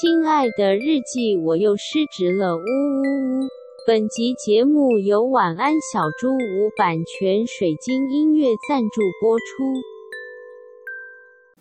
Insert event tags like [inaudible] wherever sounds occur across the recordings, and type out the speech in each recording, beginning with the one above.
亲爱的日记，我又失职了，呜呜呜！本集节目由晚安小猪屋版权水晶音乐赞助播出。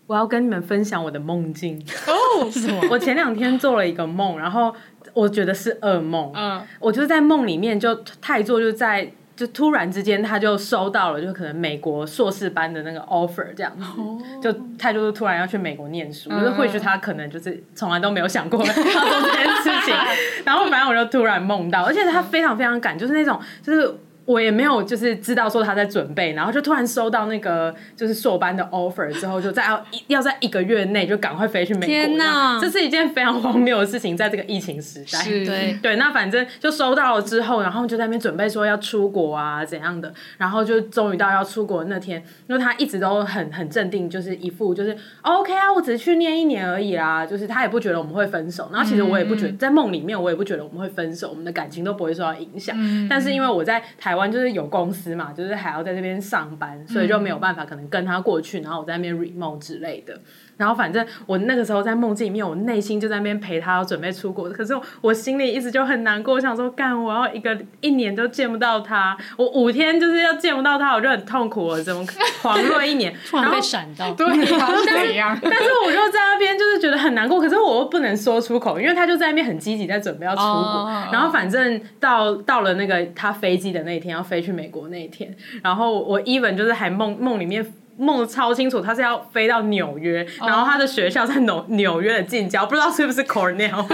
我要跟你们分享我的梦境哦，是什么？[laughs] 我前两天做了一个梦，然后我觉得是噩梦。嗯，我就在梦里面，就太做就在。就突然之间，他就收到了，就可能美国硕士班的那个 offer 这样子，哦、就他就是突然要去美国念书，我、就是或许他可能就是从来都没有想过 [laughs] 要做这件事情，[laughs] 然后反正我就突然梦到，而且他非常非常赶，就是那种就是。我也没有就是知道说他在准备，然后就突然收到那个就是硕班的 offer 之后，就在 [laughs] 要要在一个月内就赶快飞去美国。天哪，这是一件非常荒谬的事情，在这个疫情时代。是对对，那反正就收到了之后，然后就在那边准备说要出国啊怎样的，然后就终于到要出国那天，因为他一直都很很镇定，就是一副就是 OK 啊，我只是去念一年而已啦，就是他也不觉得我们会分手，然后其实我也不觉得，在梦里面我也不觉得我们会分手，我们的感情都不会受到影响。嗯，但是因为我在台湾。就是有公司嘛，就是还要在这边上班，所以就没有办法可能跟他过去，然后我在那边 remote 之类的。然后反正我那个时候在梦境里面，我内心就在那边陪他，要准备出国。可是我心里一直就很难过，我想说干，我要一个一年都见不到他，我五天就是要见不到他，我就很痛苦了。怎么 [laughs] 狂热一年，突然被闪到，对，[laughs] 怎样？但是我就在那边就是觉得很难过，可是我又不能说出口，因为他就在那边很积极在准备要出国。Oh. 然后反正到到了那个他飞机的那一天，要飞去美国那一天，然后我 even 就是还梦梦里面。梦得超清楚，他是要飞到纽约，oh. 然后他的学校在纽纽约的近郊，不知道是不是 Cornell，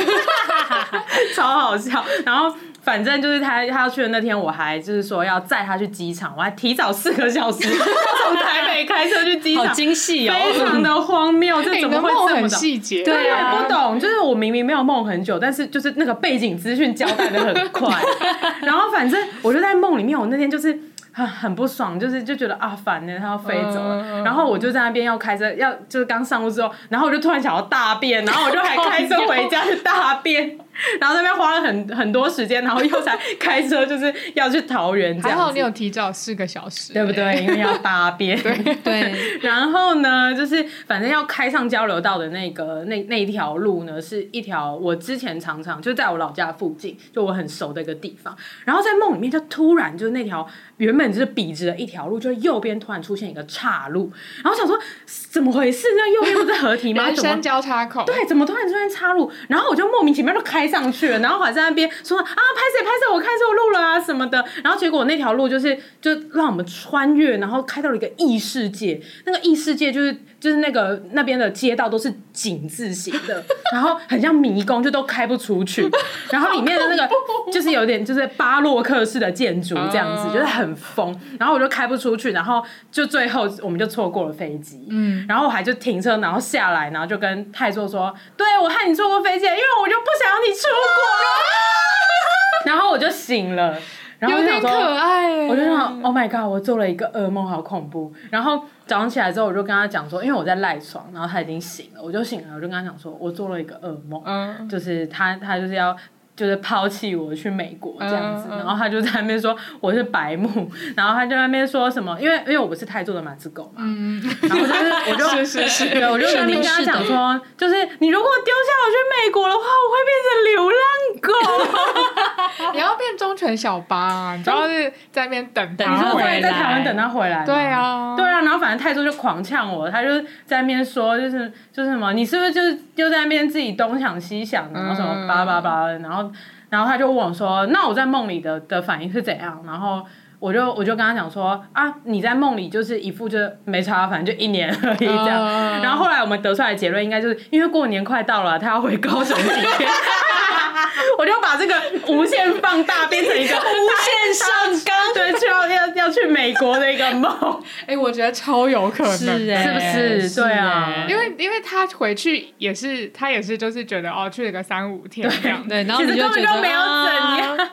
[laughs] 超好笑。然后反正就是他他要去的那天，我还就是说要载他去机场，我还提早四个小时 [laughs] 从台北开车去机场，好精细哦，非常的荒谬，这怎么会这么细节？对啊，不懂，就是我明明没有梦很久，但是就是那个背景资讯交代的很快。[laughs] 然后反正我就在梦里面，我那天就是。很很不爽，就是就觉得啊烦呢，他要飞走了，嗯、然后我就在那边要开车，要就是刚上路之后，然后我就突然想要大便，然后我就还开车回家去大便。然后那边花了很很多时间，然后又才 [laughs] 开车，就是要去桃园。还好你有提早四个小时，对不对？因为要搭 [laughs] 便。对对。[laughs] 然后呢，就是反正要开上交流道的那个那那一条路呢，是一条我之前常常就在我老家附近，就我很熟的一个地方。然后在梦里面，就突然就是那条原本就是笔直的一条路，就右边突然出现一个岔路。然后想说怎么回事？那右边不是合体吗？人生交叉口。对，怎么突然出现岔路？然后我就莫名其妙就开。上去了，然后还在那边说啊，拍摄拍摄，我看错路了啊什么的。然后结果那条路就是就让我们穿越，然后开到了一个异世界。那个异世界就是就是那个那边的街道都是井字形的，[laughs] 然后很像迷宫，就都开不出去。[laughs] 然后里面的那个就是有点就是巴洛克式的建筑这样子，就是很疯。然后我就开不出去，然后就最后我们就错过了飞机。嗯，然后我还就停车，然后下来，然后就跟太座说：“对，我害你错过飞机，因为我就不想要你。”出国，[laughs] 然后我就醒了，然后我就想说，可爱，我就想，Oh my god，我做了一个噩梦，好恐怖。然后早上起来之后，我就跟他讲说，因为我在赖床，然后他已经醒了，我就醒了，我就跟他讲说，我做了一个噩梦，嗯，就是他，他就是要。就是抛弃我去美国这样子，然后他就在那边说我是白目，然后他就在那边说什么，因为因为我不是泰铢的马子狗嘛，然后就是 [laughs] 我就对，我就在那边跟他讲说，就是你如果丢下我去美国的话，我会变成流浪狗，[laughs] 你要变忠犬小八啊，你知道是在那边等等他回来，在台湾等他回来，对啊，对啊，然后反正泰铢就狂呛我，他就在那边说就是就是什么，你是不是就是又在那边自己东想西想，然后什么叭叭叭的，然后。然后他就问我说：“那我在梦里的的反应是怎样？”然后我就我就跟他讲说：“啊，你在梦里就是一副就没差，反正就一年而已这样。”然后后来我们得出来的结论应该就是因为过年快到了，他要回高雄几天。[laughs] [laughs] 我就把这个无限放大，变成一个 [laughs] 无限上纲，对，就要要要去美国的一个梦。[laughs] 哎、欸，我觉得超有可能，是，欸、是不是？是对啊，因为因为他回去也是，他也是就是觉得哦，去了个三五天这样，对，然后其实根本就没有怎样。啊、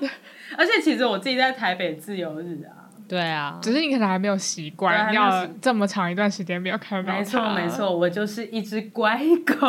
而且其实我自己在台北自由日啊，对啊，只是你可能还没有习惯，要这么长一段时间没有看到。没错没错，我就是一只乖狗。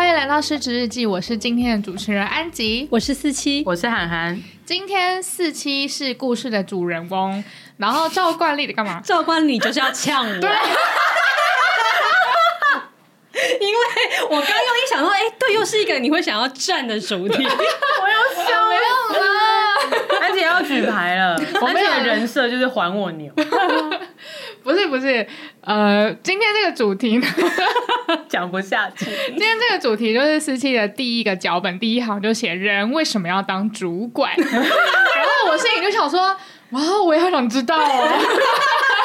欢迎来到失职日记，我是今天的主持人安吉，我是四七，我是涵涵。今天四七是故事的主人公，然后照惯例的干嘛？照惯例就是要呛我。对 [laughs] 因为我刚刚一想到，哎、欸，对，又是一个你会想要站的主题。[laughs] 我要笑，没有了，而且要举牌了。[laughs] 我们的人设就是还我牛。不是不是，呃，今天这个主题呢，[laughs] 讲不下去。[laughs] 今天这个主题就是四七的第一个脚本，第一行就写人为什么要当主管，[laughs] 然后我心里就想说，哇，我也好想知道哦。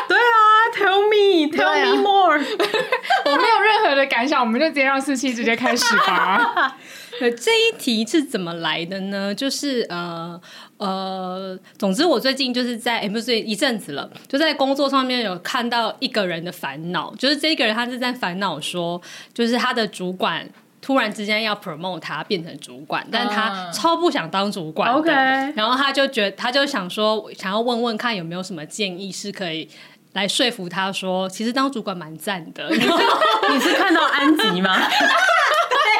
对啊，Tell me，Tell me more。我没有任何的感想，我们就直接让四七直接开始吧。这一题是怎么来的呢？就是呃呃，总之我最近就是在，欸、不是一阵子了，就在工作上面有看到一个人的烦恼，就是这个人他是在烦恼说，就是他的主管突然之间要 promote 他变成主管，但他超不想当主管的。OK，然后他就觉得他就想说，想要问问看有没有什么建议是可以。来说服他说，其实当主管蛮赞的。[laughs] 你是看到安吉吗？[laughs]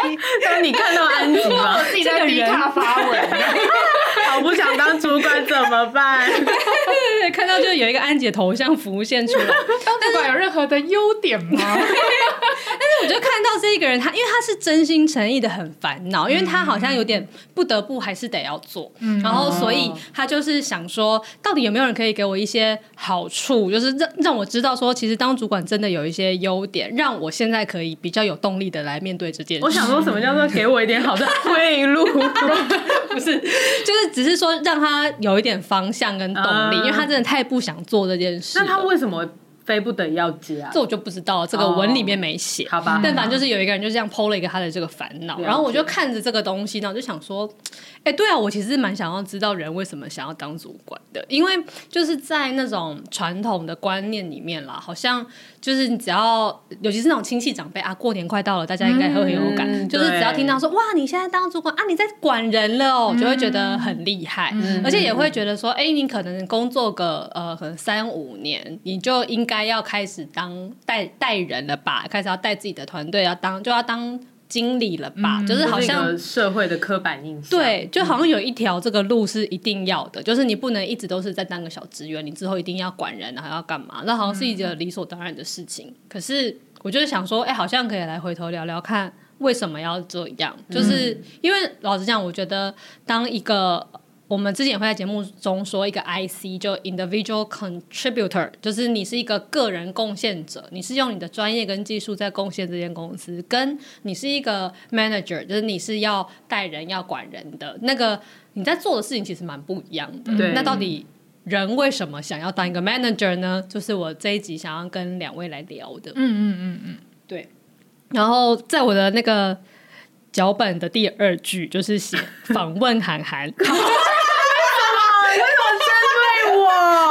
对，当你看到安吉吗？自己在低卡发文，[laughs] 好不想当主管怎么办？对对对，看到就有一个安姐头像浮现出来。[laughs] 当主管有任何的优点吗？但 [laughs] 是我就看到这一个人，他因为他是真心诚意的很烦恼，因为他好像有点不得不还是得要做，嗯、然后所以他就是想说，到底有没有人可以给我一些好处，就是让让我知道说，其实当主管真的有一些优点，让我现在可以比较有动力的来面对这件事。我想说什么叫做给我一点好的退路？不是，就是只是说让他有一点方向跟动力，嗯、因为他真的太不想做这件事。那他为什么？非不得要接啊，这我就不知道，这个文里面没写。好吧，但反正就是有一个人就这样 PO 了一个他的这个烦恼，然后我就看着这个东西，然后就想说，哎，对啊，我其实蛮想要知道人为什么想要当主管的，因为就是在那种传统的观念里面啦，好像就是你只要，尤其是那种亲戚长辈啊，过年快到了，大家应该会很有感，就是只要听到说哇，你现在当主管啊，你在管人了哦，就会觉得很厉害，而且也会觉得说，哎，你可能工作个呃，可能三五年，你就应该。该要开始当带带人了吧？开始要带自己的团队，要当就要当经理了吧？嗯、就是好像社会的刻板印象，对，就好像有一条这个路是一定要的，就是你不能一直都是在当个小职员，你之后一定要管人，还要干嘛？那好像是一个理所当然的事情。嗯、可是我就是想说，哎、欸，好像可以来回头聊聊看，为什么要这样？就是因为老实讲，我觉得当一个。我们之前也会在节目中说一个 IC，就 Individual Contributor，就是你是一个个人贡献者，你是用你的专业跟技术在贡献这间公司，跟你是一个 Manager，就是你是要带人要管人的那个，你在做的事情其实蛮不一样的。对，那到底人为什么想要当一个 Manager 呢？就是我这一集想要跟两位来聊的。嗯嗯嗯嗯，对。然后在我的那个脚本的第二句就是写访问涵涵。[laughs]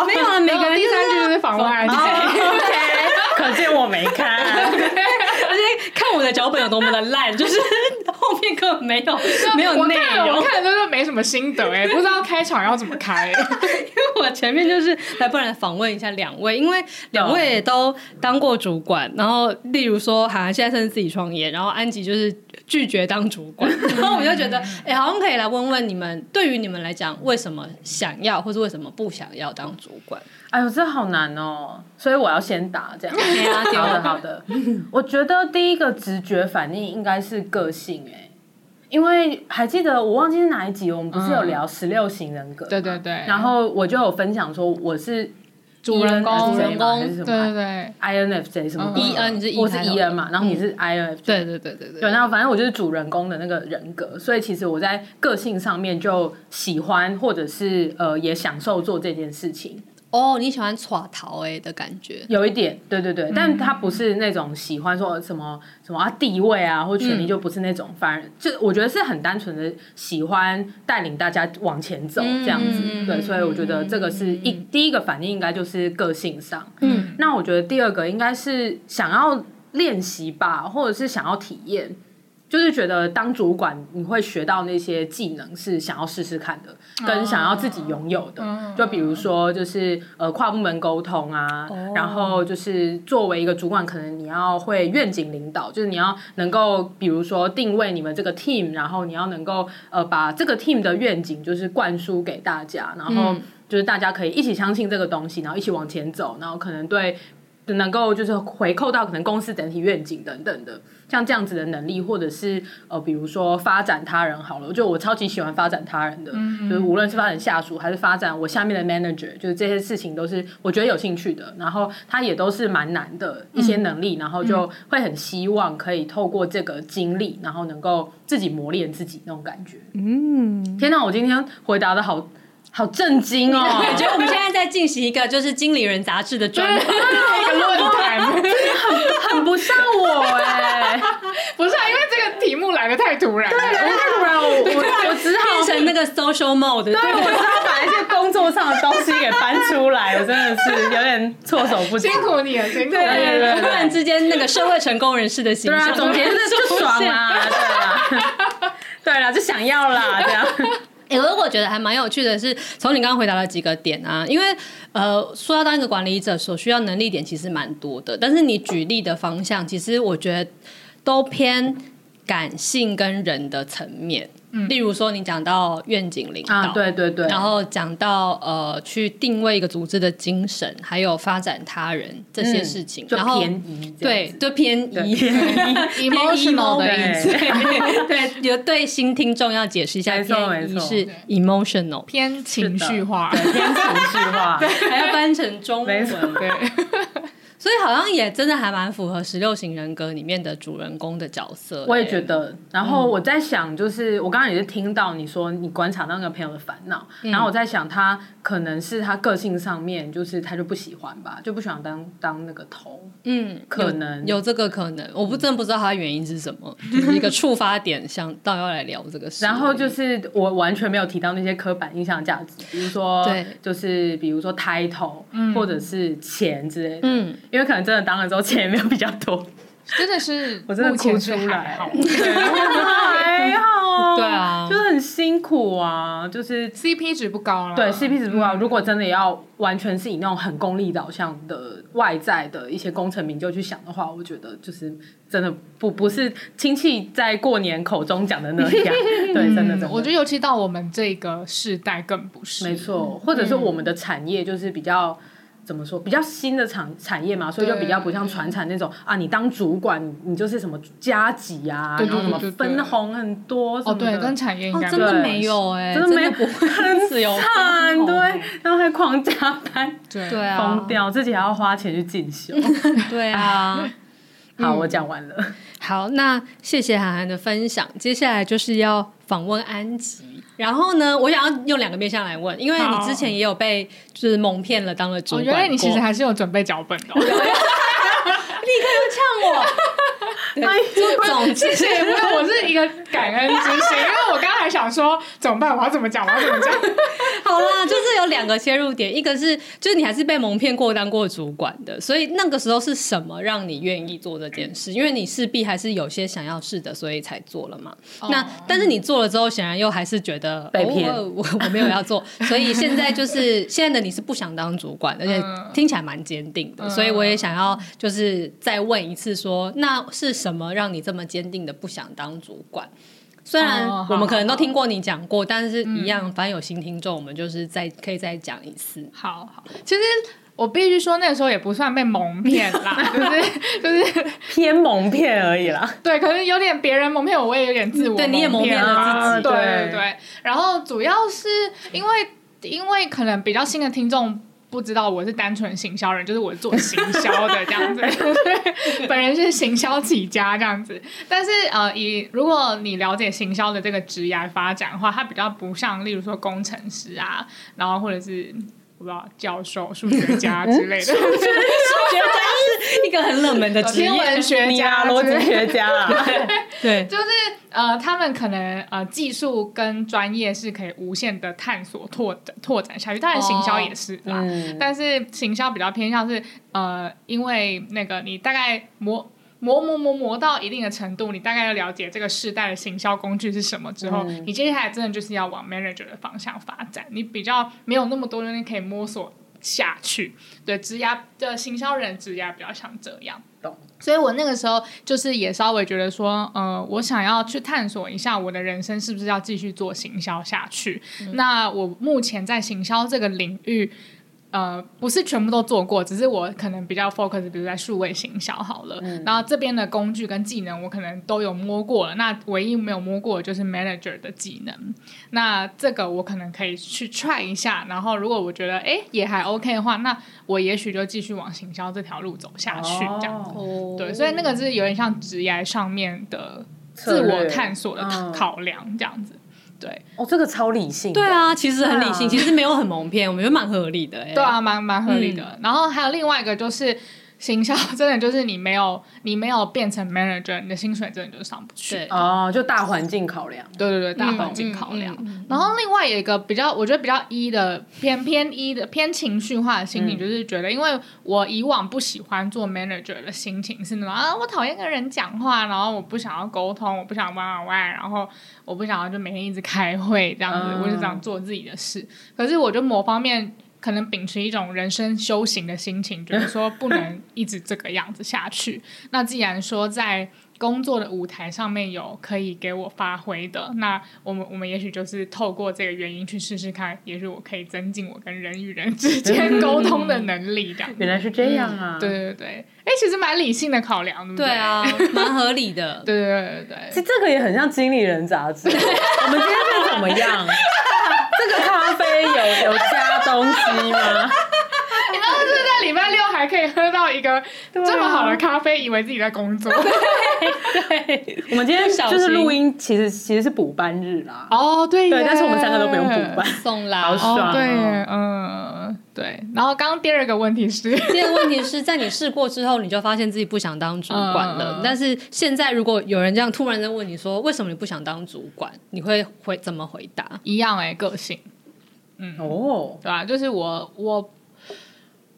没有啊，每个人第三句就是访问安吉。OK，可见我没看，[laughs] 而且看我的脚本有多么的烂，就是后面根本没有没有内容，我看的都没什么心得哎，不知道开场要怎么开。[laughs] 因为我前面就是来，不然访问一下两位，因为两位也都当过主管，然后例如说涵涵现在甚至自己创业，然后安吉就是拒绝当主管，[laughs] 然后我就觉得哎，好像可以来问问你们，对于你们来讲，为什么想要，或是为什么不想要当主管？哎呦，这好难哦！所以我要先答这样。[laughs] 好的，好的。我觉得第一个直觉反应应该是个性哎，因为还记得我忘记是哪一集，我们不是有聊十六型人格？对对对。然后我就有分享说我是主人公，主人公还是什么？对对对，INFJ 什么？E N 你是我是 E N 嘛？然后你是 INFJ。对对对对对。对，然后反正我就是主人公的那个人格，所以其实我在个性上面就喜欢或者是呃也享受做这件事情。哦，你喜欢耍逃哎的感觉，有一点，对对对，但他不是那种喜欢说什么什么啊地位啊或权力，就不是那种，反而就我觉得是很单纯的喜欢带领大家往前走这样子，对，所以我觉得这个是一第一个反应应该就是个性上，嗯，那我觉得第二个应该是想要练习吧，或者是想要体验。就是觉得当主管，你会学到那些技能是想要试试看的，跟想要自己拥有的。就比如说，就是呃跨部门沟通啊，然后就是作为一个主管，可能你要会愿景领导，就是你要能够比如说定位你们这个 team，然后你要能够呃把这个 team 的愿景就是灌输给大家，然后就是大家可以一起相信这个东西，然后一起往前走，然后可能对能够就是回扣到可能公司整体愿景等等的。像这样子的能力，或者是呃，比如说发展他人好了，就我超级喜欢发展他人的，嗯嗯，就是无论是发展下属还是发展我下面的 manager，就是这些事情都是我觉得有兴趣的。然后他也都是蛮难的一些能力，嗯、然后就会很希望可以透过这个经历，然后能够自己磨练自己那种感觉。嗯，天哪，我今天回答的好。好震惊哦！我 [laughs] 觉得我们现在在进行一个就是《经理人》杂志的专访，一个论坛，很很不像我哎，[laughs] 不是啊，因为这个题目来的太突然，对，太突然，我我我只好变成那个 social mode，对，我只好把一些工作上的东西给搬出来，我真的是有点措手不及，辛苦你了，辛苦你了，对对对，突然之间那个社会成功人士的形象，总结就是就爽啦，[laughs] 对啊，对啦，就想要啦，这样。欸、我我觉得还蛮有趣的是，从你刚刚回答了几个点啊，因为呃，说要当一个管理者，所需要能力点其实蛮多的，但是你举例的方向，其实我觉得都偏感性跟人的层面。例如说，你讲到愿景领导，啊，对对对，然后讲到呃，去定位一个组织的精神，还有发展他人这些事情，然后偏移，对，就偏移，[laughs] emotional 的意思，[laughs] 对，有对新听众要解释一下，偏移是 emotional，偏情绪化，偏情绪化，还要翻成中文，对。所以好像也真的还蛮符合十六型人格里面的主人公的角色，欸。我也觉得。然后我在想，就是、嗯、我刚刚也是听到你说你观察到那个朋友的烦恼，嗯、然后我在想他可能是他个性上面，就是他就不喜欢吧，就不喜欢当当那个头。嗯，可能有，有这个可能。我不真的不知道他原因是什么，[laughs] 就是一个触发点，想到要来聊这个事。然后就是我完全没有提到那些刻板印象的价值，比如说，对，就是比如说 title、嗯、或者是钱之类的。嗯。因为可能真的当了之后钱也没有比较多，真的是我真的哭出来，[laughs] 还好，对啊，就是很辛苦啊，就是 CP 值不高了，对 CP 值不高。如果真的要完全是以那种很功利导向的外在的一些功成名就去想的话，我觉得就是真的不不是亲戚在过年口中讲的那样，[laughs] 对，真的，我觉得尤其到我们这个世代更不是，没错，或者是我们的产业就是比较。怎么说？比较新的产产业嘛，所以就比较不像传产那种啊，你当主管，你就是什么加级啊，然后什么分红很多什么的。哦，对，跟产业应该真的没有哎，真的没有，很 [laughs] 惨，对，然后还狂加班，对啊，疯掉，自己还要花钱去进修，[laughs] 对啊。[laughs] 好，我讲完了。好，那谢谢涵涵的分享，接下来就是要访问安吉。然后呢，我想要用两个面向来问，因为你之前也有被就是蒙骗了，当了主管。我觉得你其实还是有准备脚本的，[laughs] [laughs] [laughs] [laughs] 立刻又呛我。对，总之，因为我是一个感恩之心，[laughs] 因为我刚刚还想说怎么办，我要怎么讲，我要怎么讲。[laughs] 好啦，就是有两个切入点，一个是就是你还是被蒙骗过当过主管的，所以那个时候是什么让你愿意做这件事？因为你势必还是有些想要试的，所以才做了嘛。哦、那但是你做了之后，显然又还是觉得被骗，我我没有要做，所以现在就是现在的你是不想当主管，而且听起来蛮坚定的，所以我也想要就是再问一次说，那是。什么让你这么坚定的不想当主管？虽然我们可能都听过你讲过，但是一样，反正有新听众，我们就是再可以再讲一次。好好，其实我必须说，那个时候也不算被蒙骗啦，[laughs] 就是就是偏蒙骗而已啦。对，可能有点别人蒙骗我，我也有点自我，对，你也蒙骗了自己。对对对。然后主要是因为因为可能比较新的听众。不知道我是单纯行销人，就是我做行销的这样子，[laughs] 对，本人是行销起家这样子。但是呃，以如果你了解行销的这个职业发展的话，它比较不像，例如说工程师啊，然后或者是。不知道教授、数学家 [laughs] 之类的，数学家是一个很冷门的 [laughs] 职业，天文学家、逻辑学家啊，[laughs] 对，就是呃，他们可能呃技术跟专业是可以无限的探索、拓展、拓展下去。当然，行销也是啦，但是行销比较偏向是呃，因为那个你大概模磨磨磨磨到一定的程度，你大概要了解这个世代的行销工具是什么之后，嗯、你接下来真的就是要往 manager 的方向发展。你比较没有那么多东西可以摸索下去，对，职涯的行销人职涯比较像这样。懂。所以我那个时候就是也稍微觉得说，呃，我想要去探索一下我的人生是不是要继续做行销下去。嗯、那我目前在行销这个领域。呃，不是全部都做过，只是我可能比较 focus，比如在数位行销好了。嗯、然后这边的工具跟技能，我可能都有摸过了。那唯一没有摸过的就是 manager 的技能。那这个我可能可以去 try 一下。然后如果我觉得哎也还 OK 的话，那我也许就继续往行销这条路走下去，这样子。哦、对，所以那个是有点像职业上面的自我探索的考量，这样子。对，哦，这个超理性。对啊，其实很理性，啊、其实没有很蒙骗，我觉得蛮合理的。对啊，蛮蛮合理的。嗯、然后还有另外一个就是。行销真的就是你没有你没有变成 manager，你的薪水真的就上不去。对哦，就大环境考量。对对对，大环境考量。嗯嗯嗯、然后另外有一个比较，我觉得比较一的偏偏一的偏情绪化的心理，就是觉得，因为我以往不喜欢做 manager 的心情是那种啊，我讨厌跟人讲话，然后我不想要沟通，我不想玩玩玩，然后我不想要就每天一直开会这样子，嗯、我就想做自己的事。可是我就某方面。可能秉持一种人生修行的心情，就是说不能一直这个样子下去。那既然说在工作的舞台上面有可以给我发挥的，那我们我们也许就是透过这个原因去试试看，也许我可以增进我跟人与人之间沟通的能力。这样原来是这样啊！对对对，哎、欸，其实蛮理性的考量，对不对？对啊，蛮合理的。[laughs] 对对对对，其实这个也很像经理人杂志。[laughs] 我们今天是怎么样？这个咖啡有有加东西吗？礼拜六还可以喝到一个这么好的咖啡，以为自己在工作。[laughs] 对，对我们今天就是录音，其实其实是补班日啦。哦，对，对，但是我们三个都不用补班，送啦，好爽，哦。对，嗯，对。然后刚刚第二个问题是，第二个问题是在你试过之后，你就发现自己不想当主管了。嗯、但是现在如果有人这样突然在问你说，为什么你不想当主管？你会会怎么回答？一样哎、欸，个性。嗯哦，对吧、啊？就是我我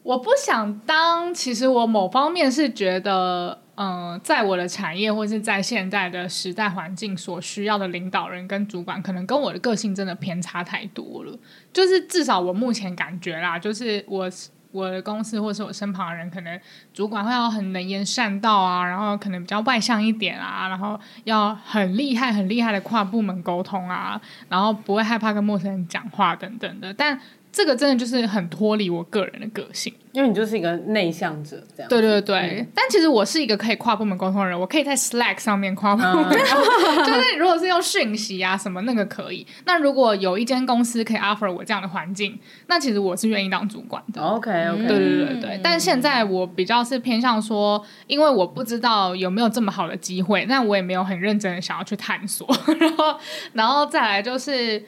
我不想当，其实我某方面是觉得，嗯、在我的产业或是在现在的时代环境所需要的领导人跟主管，可能跟我的个性真的偏差太多了。就是至少我目前感觉啦，就是我我的公司或是我身旁人，可能主管会要很能言善道啊，然后可能比较外向一点啊，然后要很厉害很厉害的跨部门沟通啊，然后不会害怕跟陌生人讲话等等的，但。这个真的就是很脱离我个人的个性，因为你就是一个内向者，这样。对对对，嗯、但其实我是一个可以跨部门沟通的人，我可以在 Slack 上面跨部门，嗯、[laughs] 就是如果是用讯息啊什么那个可以。那如果有一间公司可以 offer 我这样的环境，那其实我是愿意当主管的。OK OK，对对对对。嗯、但现在我比较是偏向说，因为我不知道有没有这么好的机会，那我也没有很认真的想要去探索。[laughs] 然后，然后再来就是。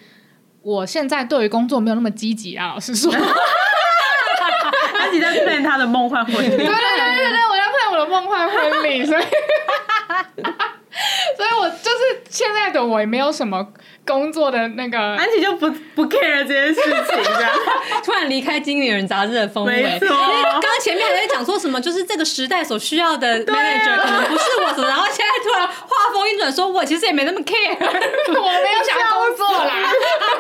我现在对于工作没有那么积极啊，老实说。他一直在 plan 他的梦幻婚礼。对对对对对，我在 plan 我的梦幻婚礼，所以，[laughs] 所以我就是现在的我也没有什么。工作的那个安琪就不不 care 这件事情，这样 [laughs] 突然离开《经理人》杂志的氛围。没错，刚刚前面还在讲说什么，就是这个时代所需要的 manager 可能不是我，然后现在突然话锋一转，说我其实也没那么 care，我没有想工作啦。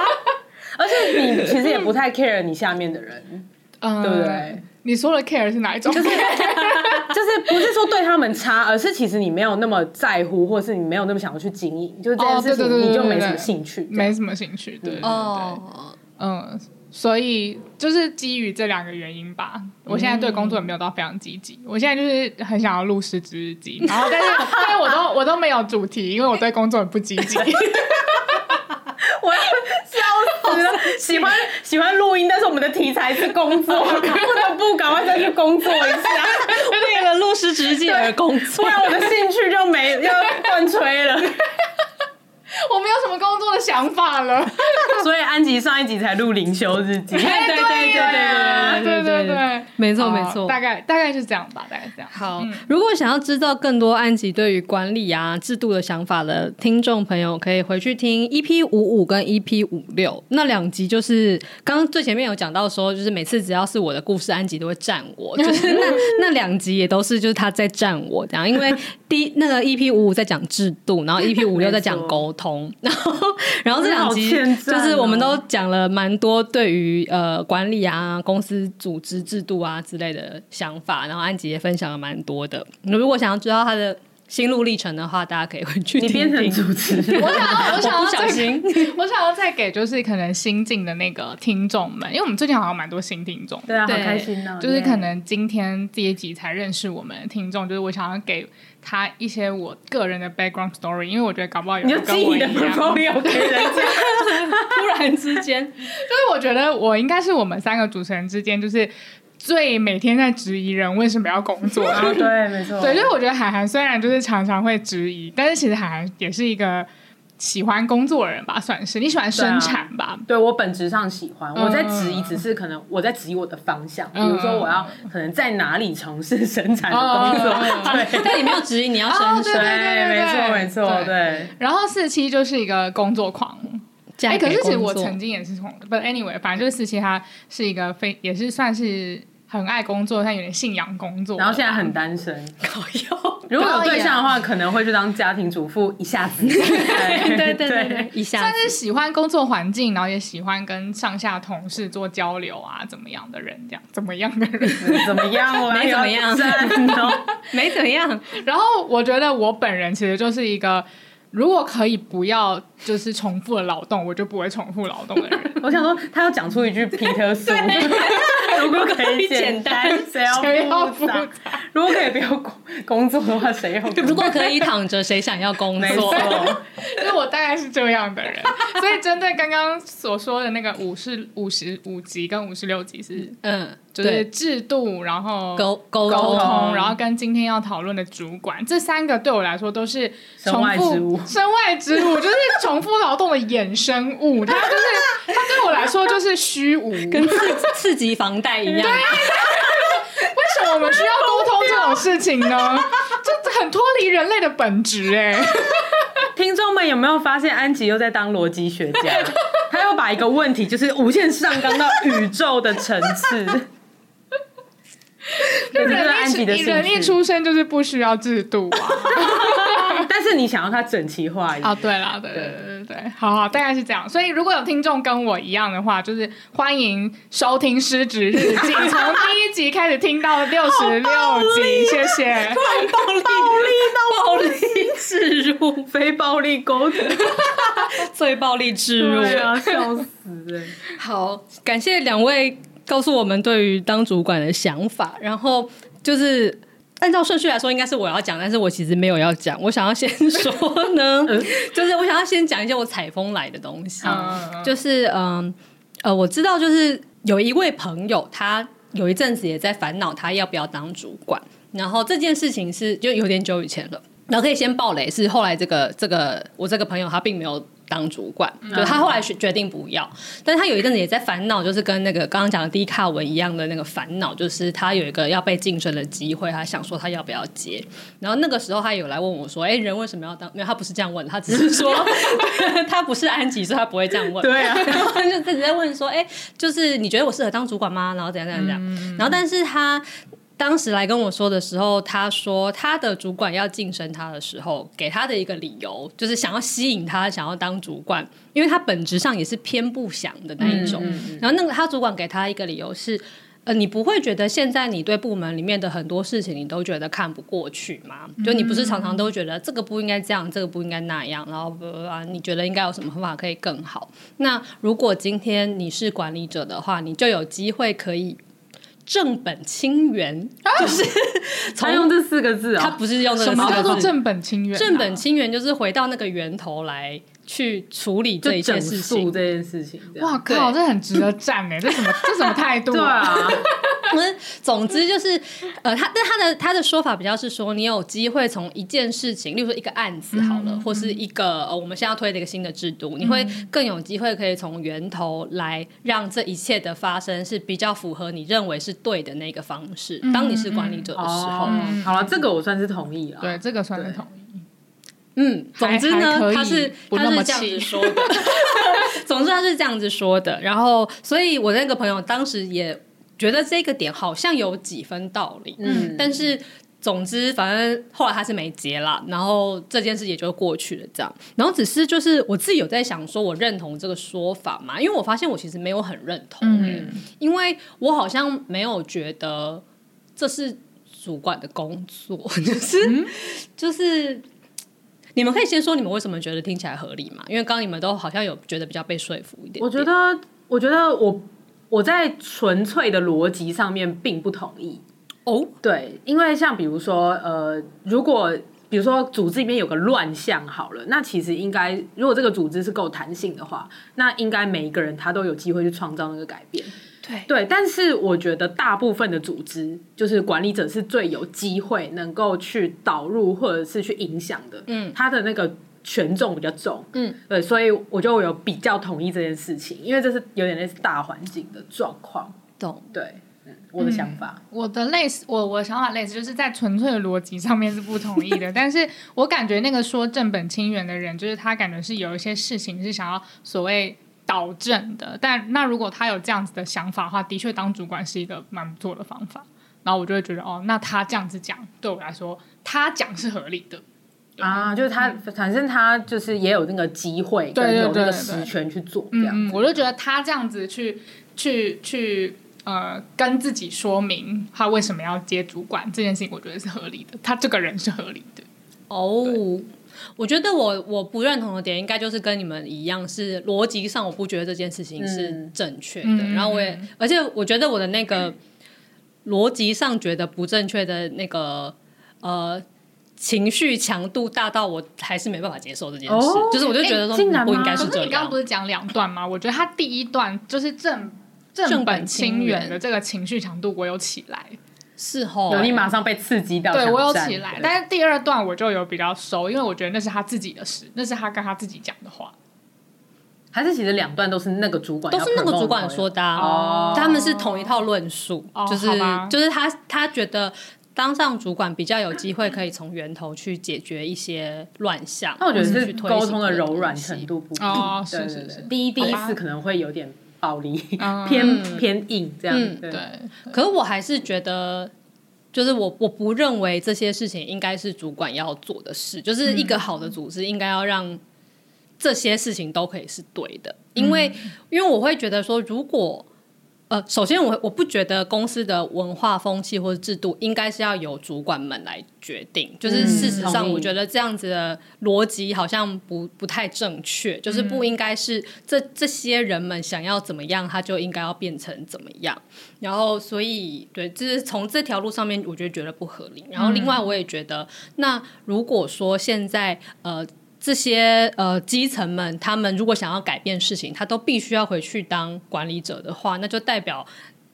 [laughs] 而且你其实也不太 care 你下面的人，嗯，对不对？你说的 care 是哪一种？就是 [laughs] 就是不是说对他们差，而是其实你没有那么在乎，或者是你没有那么想要去经营，就是这件事情你就没什么兴趣，没什么兴趣，对对对，嗯，所以就是基于这两个原因吧，我现在对工作也没有到非常积极，我现在就是很想要录失职日记，然后但是但是我都我都没有主题，因为我对工作很不积极。[laughs] 我要笑死了！[laughs] 喜欢喜欢录音，但是我们的题材是工作，工作一下，[laughs] 为了录失职日记而工作，不然我的兴趣就没要断吹了。[laughs] 我没有什么工作想法了。[laughs] 所以安吉上一集才录灵修日记。对对对对对对对对，没错没错，大概大概是这样吧，大概这样。好，如果想要知道更多安吉对于管理啊制度的想法的听众朋友，可以回去听 EP 五五跟 EP 五六那两集，就是刚刚最前面有讲到说，就是每次只要是我的故事，安吉都会站我，[laughs] 就是那那两集也都是就是他在站我这样，因为第一那个 EP 五五在讲制度，然后 EP 五六在讲沟通，然后。[laughs] 然后这两集就是我们都讲了蛮多对于呃管理啊、公司组织制度啊之类的想法，然后安吉也分享了蛮多的。如果想要知道他的。心路历程的话，大家可以回去听听。你变成主持人，[laughs] 我想要，我想要不小心，我想要再给就是可能新进的那个听众们，因为我们最近好像蛮多新听众，对啊，好开心呢。就是可能今天这一集才认识我们的听众，就是我想要给他一些我个人的 background story，因为我觉得搞不好有人跟我一样，[laughs] 突然之间，就是我觉得我应该是我们三个主持人之间就是。最每天在质疑人为什么要工作，啊，[laughs] 对，没错，对，所以我觉得海涵虽然就是常常会质疑，但是其实海涵也是一个喜欢工作的人吧，算是你喜欢生产吧？对，啊，对我本质上喜欢，我在质疑只是可能我在质疑我的方向，嗯，比如说我要可能在哪里从事生产的工作，嗯，对，[laughs] 但你没有质疑你要生产，哦，对对对，对，对，没错没错，对。然后四七就是一个工作狂，哎，欸，可是其实我曾经也是从，but anyway，反正就是四七他是一个非也是算是。很爱工作，但有点信仰工作，然后现在很单身。如果有对象的话，可能会去当家庭主妇一下子。[laughs] 对对对对，一下子。算是喜欢工作环境，然后也喜欢跟上下同事做交流啊，怎么样的人这样？怎么样的人？[laughs] 怎么样？[laughs] 没怎么样，没怎么样。然后我觉得我本人其实就是一个。如果可以不要就是重复的劳动，我就不会重复劳动的人。[laughs] 我想说，他要讲出一句皮特苏，如果可以简单，谁要复杂？[laughs] 如果可以不要工工作的话，谁要？如果可以躺着，谁想要工作？[laughs] 就是我大概是这样的人。所以针对刚刚所说的那个五十五十五级跟五十六级是嗯。就是制度，然后沟沟通，然后跟今天要讨论的主管，这三个对我来说都是重复身外之物，身外之物就是重复劳动的衍生物。它就是它对我来说就是虚无，跟刺 [laughs] 刺激房贷一样。对，[laughs] 为什么我们需要沟通这种事情呢？这很脱离人类的本质哎。[laughs] 听众们有没有发现安吉又在当逻辑学家？他又把一个问题就是无限上纲到宇宙的层次。[laughs] 就人一人一出生就是不需要制度啊，[laughs] 但是你想要它整齐化一点。哦，对啦，对对对对对，好好，大概是这样。所以如果有听众跟我一样的话，就是欢迎收听《失职日记》，从第一集开始听到六十六集，谢谢。暴力暴力暴力置入，非暴力沟通，最暴力置入，笑死人！好，感谢两位。告诉我们对于当主管的想法，然后就是按照顺序来说，应该是我要讲，但是我其实没有要讲。我想要先说呢，[laughs] 就是我想要先讲一些我采风来的东西，就是嗯呃，我知道就是有一位朋友，他有一阵子也在烦恼他要不要当主管，然后这件事情是就有点久以前了，然后可以先爆雷，是后来这个这个我这个朋友他并没有。当主管，就他后来决决定不要，但是他有一阵子也在烦恼，就是跟那个刚刚讲的低卡文一样的那个烦恼，就是他有一个要被晋升的机会，他想说他要不要接。然后那个时候他有来问我说：“哎，人为什么要当？”没有，他不是这样问，他只是说 [laughs] 他不是安吉，所以他不会这样问。对啊，[laughs] 然后就自己在问说：“哎，就是你觉得我适合当主管吗？”然后怎样怎样怎样。然后但是他。当时来跟我说的时候，他说他的主管要晋升他的时候，给他的一个理由就是想要吸引他，想要当主管，因为他本质上也是偏不想的那一种。嗯嗯嗯。然后那个他主管给他一个理由是，呃，你不会觉得现在你对部门里面的很多事情你都觉得看不过去吗？就你不是常常都觉得这个不应该这样，这个不应该那样，然后啊，你觉得应该有什么方法可以更好？那如果今天你是管理者的话，你就有机会可以。正本清源，就是 [laughs] 他用这四个字啊，他不是用这个字。什么叫做正本清源？正本清源就是回到那个源头来去处理这一件事情。这件事情，哇靠，这很值得赞哎！这什么 [laughs] 这什么态度？对啊，[laughs] 总之就是，呃，他但他的他的说法比较是说，你有机会从一件事情，例如说一个案子好了，嗯、或是一个呃我们现在要推的一个新的制度，嗯、你会更有机会可以从源头来让这一切的发生是比较符合你认为是对的那个方式。嗯、当你是管理者的时候，好了，这个我算是同意了。对，这个算是同意。嗯，总之呢，他是他是这样子说的。[laughs] 总之他是这样子说的，然后所以我那个朋友当时也觉得这个点好像有几分道理。嗯，但是总之反正后来他是没结了，然后这件事也就过去了。这样，然后只是就是我自己有在想，说我认同这个说法嘛？因为我发现我其实没有很认同。嗯，因为我好像没有觉得这是主管的工作，[laughs] 就是、嗯、就是。你们可以先说你们为什么觉得听起来合理嘛？因为刚刚你们都好像有觉得比较被说服一点点。我觉得，我觉得我我在纯粹的逻辑上面并不同意哦。对，因为像比如说，呃，如果比如说组织里面有个乱象好了，那其实应该如果这个组织是够弹性的话，那应该每一个人他都有机会去创造那个改变。对，对，但是我觉得大部分的组织，就是管理者是最有机会能够去导入或者是去影响的。嗯，他的那个权重比较重。嗯，对，所以我就有比较同意这件事情，因为这是有点类似大环境的状况。懂？对，嗯，我的想法，嗯、我的类似，我我想法类似，就是在纯粹的逻辑上面是不同意的，[laughs] 但是我感觉那个说正本清源的人，就是他感觉是有一些事情是想要所谓。导正的，但那如果他有这样子的想法的话，的确当主管是一个蛮不错的方法。然后我就会觉得，哦，那他这样子讲，对我来说，他讲是合理的啊，就是他、嗯、反正他就是也有那个机会，对，有那个实权去做这样。嗯，我就觉得他这样子去去去呃，跟自己说明他为什么要接主管这件事情，我觉得是合理的。他这个人是合理的哦。我觉得我我不认同的点，应该就是跟你们一样，是逻辑上我不觉得这件事情是正确的。嗯、然后我也，而且我觉得我的那个逻辑上觉得不正确的那个呃情绪强度大到我还是没办法接受这件事。哦、就是我就觉得说不应该是这样。可是你刚刚不是讲两段吗？我觉得他第一段就是正正本清源的这个情绪强度，我有起来。是哦，有你马上被刺激到，对我有起来，但是第二段我就有比较熟，因为我觉得那是他自己的事，那是他跟他自己讲的话，还是其实两段都是那个主管，都是那个主管说的哦，他们是同一套论述，就是就是他他觉得当上主管比较有机会可以从源头去解决一些乱象，那我觉得是沟通的柔软程度不哦，是是是，第一第一次可能会有点。暴力偏偏硬这样，嗯、对。可是我还是觉得，就是我我不认为这些事情应该是主管要做的事。就是一个好的组织应该要让这些事情都可以是对的，因为因为我会觉得说，如果。呃，首先我我不觉得公司的文化风气或者制度应该是要由主管们来决定，就是事实上我觉得这样子的逻辑好像不不太正确，就是不应该是这这些人们想要怎么样，他就应该要变成怎么样。然后所以对，就是从这条路上面，我觉得觉得不合理。然后另外我也觉得，那如果说现在呃。这些呃基层们，他们如果想要改变事情，他都必须要回去当管理者的话，那就代表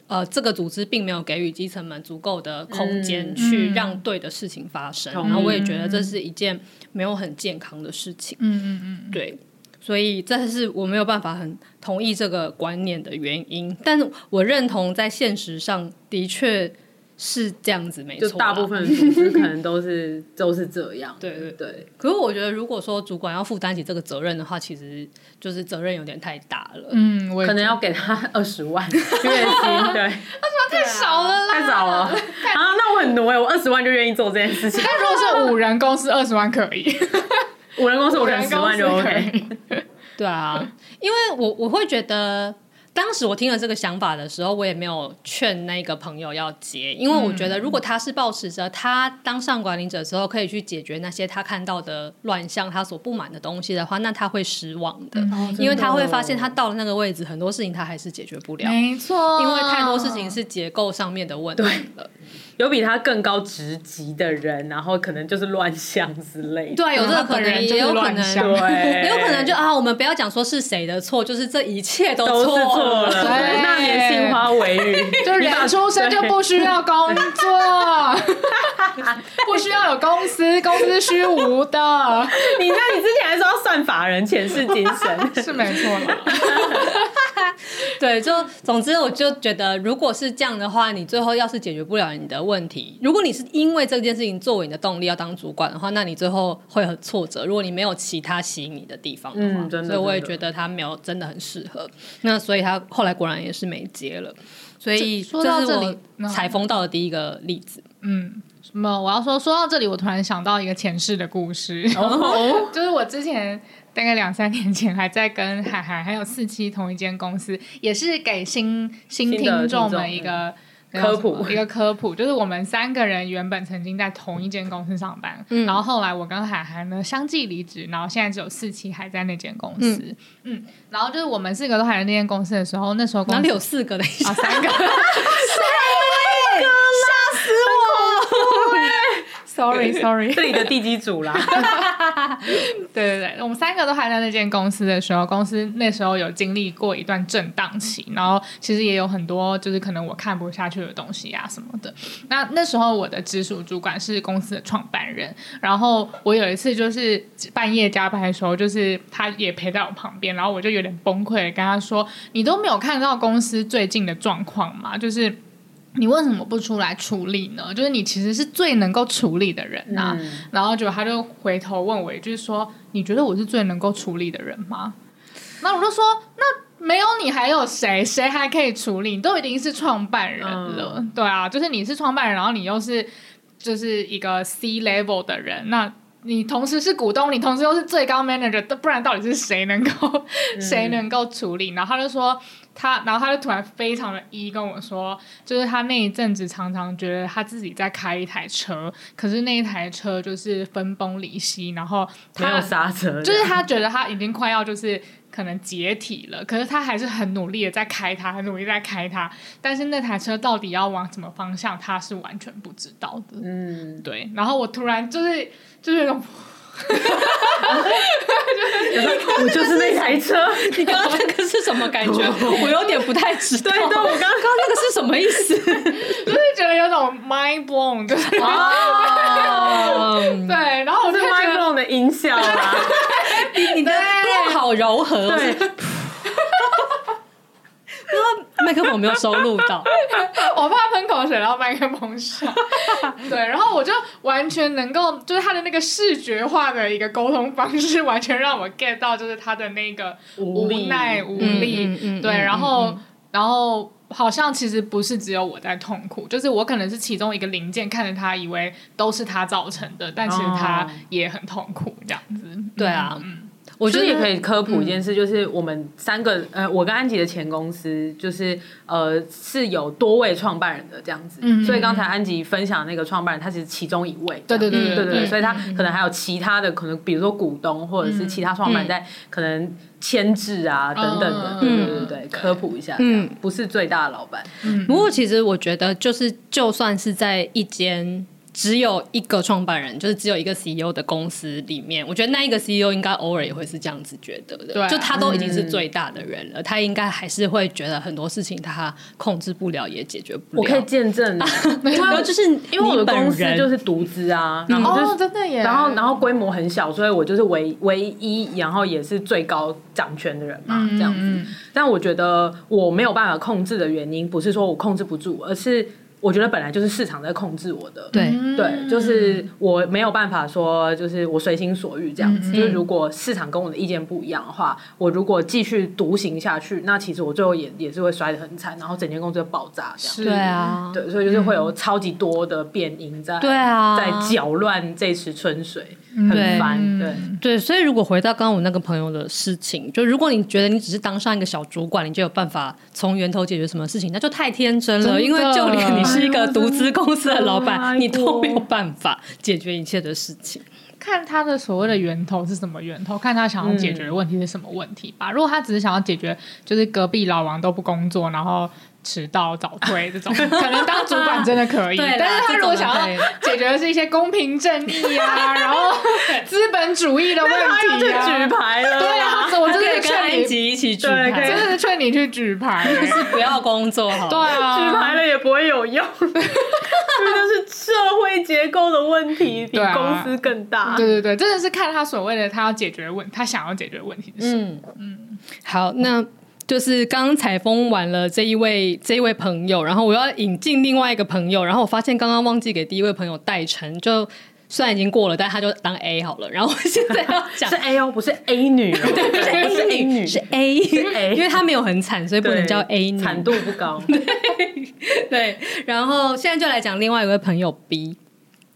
呃这个组织并没有给予基层们足够的空间去让对的事情发生。然后我也觉得这是一件没有很健康的事情。嗯嗯嗯，对，所以这是我没有办法很同意这个观念的原因。但是我认同在现实上的确。是这样子，没错。就大部分的组织可能都是都是这样。[laughs] 对对对。可是我觉得，如果说主管要负担起这个责任的话，其实就是责任有点太大了。嗯，我可能要给他二十万月薪。对，[laughs] 二十万太少了啦，太少了。啊，那我很努哎，我二十万就愿意做这件事情。但如果是五人公司，二十万可以。[laughs] 五人公司，我可能十万就 OK。对啊，因为我我会觉得。当时我听了这个想法的时候，我也没有劝那个朋友要接，因为我觉得如果他是抱持着他当上管理者之后可以去解决那些他看到的乱象、他所不满的东西的话，那他会失望的，因为他会发现他到了那个位置，很多事情他还是解决不了。没错，因为太多事情是结构上面的问题了。有比他更高职级的人，然后可能就是乱象之类的。对，有这个可能，也有可能，对，也 [laughs] 有可能就啊，我们不要讲说是谁的错，就是这一切都错了。那年杏花微雨，[laughs] 就人出生就不需要工作，不需要有公司，公司虚无的。[laughs] 你那你之前还说要算法人前世今生，是没错的。对，就总之我就觉得，如果是这样的话，你最后要是解决不了你的问题，如果你是因为这件事情作为你的动力要当主管的话，那你最后会很挫折。如果你没有其他吸引你的地方的话，嗯，真的，所以我也觉得他没有真的很适合。那所以他后来果然也是没接了。所以说到这里，采风到的第一个例子，嗯，什么？我要说，说到这里，我突然想到一个前世的故事，哦、[laughs] 就是我之前。大概两三年前，还在跟海涵还有四七同一间公司，也是给新新听众们一个科普，一个科普，就是我们三个人原本曾经在同一间公司上班，嗯、然后后来我跟海涵呢相继离职，然后现在只有四期还在那间公司，嗯，嗯，然后就是我们四个都还在那间公司的时候，那时候公司哪里有四个的？啊，三个 [laughs]，Sorry，Sorry，这里的地基组啦。对 [laughs] 对对，我们三个都还在那间公司的时候，公司那时候有经历过一段震荡期，然后其实也有很多就是可能我看不下去的东西啊什么的。那那时候我的直属主管是公司的创办人，然后我有一次就是半夜加班的时候，就是他也陪在我旁边，然后我就有点崩溃，跟他说：“你都没有看到公司最近的状况吗？就是。”你为什么不出来处理呢？就是你其实是最能够处理的人呐、啊。嗯、然后就他就回头问我，一句说，你觉得我是最能够处理的人吗？那我就说，那没有你还有谁？谁还可以处理？你都已经是创办人了，嗯、对啊，就是你是创办人，然后你又是就是一个 C level 的人，那你同时是股东，你同时又是最高 manager，不然到底是谁能够、[laughs] 嗯、谁能够处理？然后他就说。他，然后他就突然非常的一跟我说，就是他那一阵子常常觉得他自己在开一台车，可是那一台车就是分崩离析，然后他没有刹车，就是他觉得他已经快要就是可能解体了，可是他还是很努力的在开它，很努力在开它，但是那台车到底要往什么方向，他是完全不知道的。嗯，对。然后我突然就是就是那种。我 [laughs] 就是那台车，你刚刚那个是什么感觉？[laughs] 我有点不太知道。对对，我刚刚那个是什么意思？就是觉得有种 mind blown，就是哦，[laughs] 对，然后我是 mind blown 的音效啊，你你的电好柔和，对。麦克风没有收录到，[laughs] 我怕喷口水，然后麦克风上。[laughs] 对，然后我就完全能够，就是他的那个视觉化的一个沟通方式，完全让我 get 到，就是他的那个无奈无力。对，然后，然后好像其实不是只有我在痛苦，就是我可能是其中一个零件，看着他以为都是他造成的，但其实他也很痛苦，这样子。对啊。我觉得也可以科普一件事，就是我们三个，嗯、呃，我跟安吉的前公司，就是呃是有多位创办人的这样子，嗯、所以刚才安吉分享那个创办人，他其实其中一位，对对对对对，对，所以他可能还有其他的可能，比如说股东或者是其他创办人在可能牵制啊等等的，对对对对，科普一下，嗯，不是最大的老板，嗯，不过其实我觉得就是就算是在一间。只有一个创办人，就是只有一个 CEO 的公司里面，我觉得那一个 CEO 应该偶尔也会是这样子觉得的。对啊，就他都已经是最大的人了，嗯、他应该还是会觉得很多事情他控制不了，也解决不了。我可以见证，[laughs] 因为就是因为我的公司就是独资啊，然后就是、真的耶，然后然后规模很小，所以我就是唯唯一，然后也是最高掌权的人嘛，这样子。嗯、但我觉得我没有办法控制的原因，不是说我控制不住，而是。我觉得本来就是市场在控制我的，对。对，就是我没有办法说，就是我随心所欲这样子。嗯、就是如果市场跟我的意见不一样的话，我如果继续独行下去，那其实我最后也也是会摔得很惨，然后整间公司就爆炸这样。对啊，对，所以就是会有超级多的变因在，对啊，在搅乱这池春水。很烦，对。对，所以如果回到刚刚我那个朋友的事情，就如果你觉得你只是当上一个小主管，你就有办法从源头解决什么事情，那就太天真了。真因为就连你是一个独资公司的老板，你都没有办法解决一切的事情。看他的所谓的源头是什么源头，看他想要解决的问题是什么问题吧。嗯、如果他只是想要解决，就是隔壁老王都不工作，然后。迟到早退 [laughs] 这种，可能当主管 [laughs] 真的可以。但是他如果想要解决的是一些公平正义啊，[laughs] 然后资本主义的问题啊，举牌了。对啊，我真的劝你一起举牌，真的是劝你去举牌，就是不要工作好。对啊，举牌了也不会有用，这是社会结构的问题，比公司更大。对对对，真的是看他所谓的他要解决问，他想要解决问题是什么。嗯嗯，好，那。就是刚采风完了这一位这一位朋友，然后我要引进另外一个朋友，然后我发现刚刚忘记给第一位朋友代称，就虽然已经过了，但他就当 A 好了。然后我现在要讲是 A 哦，不是 A 女，[laughs] 对，不是 A 女，是 A，因为她没有很惨，所以不能叫 A 女，惨度不高。[laughs] 对，对，然后现在就来讲另外一位朋友 B。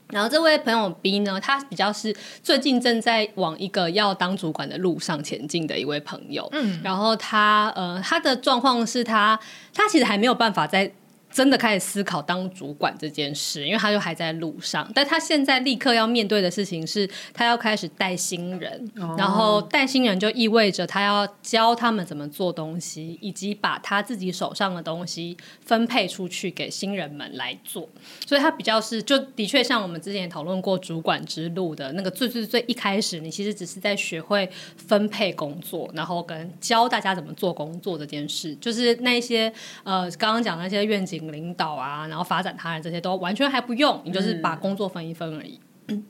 然后这位朋友 B 呢，他比较是最近正在往一个要当主管的路上前进的一位朋友。嗯，然后他呃，他的状况是他他其实还没有办法在。真的开始思考当主管这件事，因为他就还在路上。但他现在立刻要面对的事情是，他要开始带新人，哦、然后带新人就意味着他要教他们怎么做东西，以及把他自己手上的东西分配出去给新人们来做。所以他比较是，就的确像我们之前也讨论过主管之路的那个最最最一开始，你其实只是在学会分配工作，然后跟教大家怎么做工作这件事，就是那些呃刚刚讲那些愿景。领导啊，然后发展他人这些都完全还不用，你就是把工作分一分而已。嗯、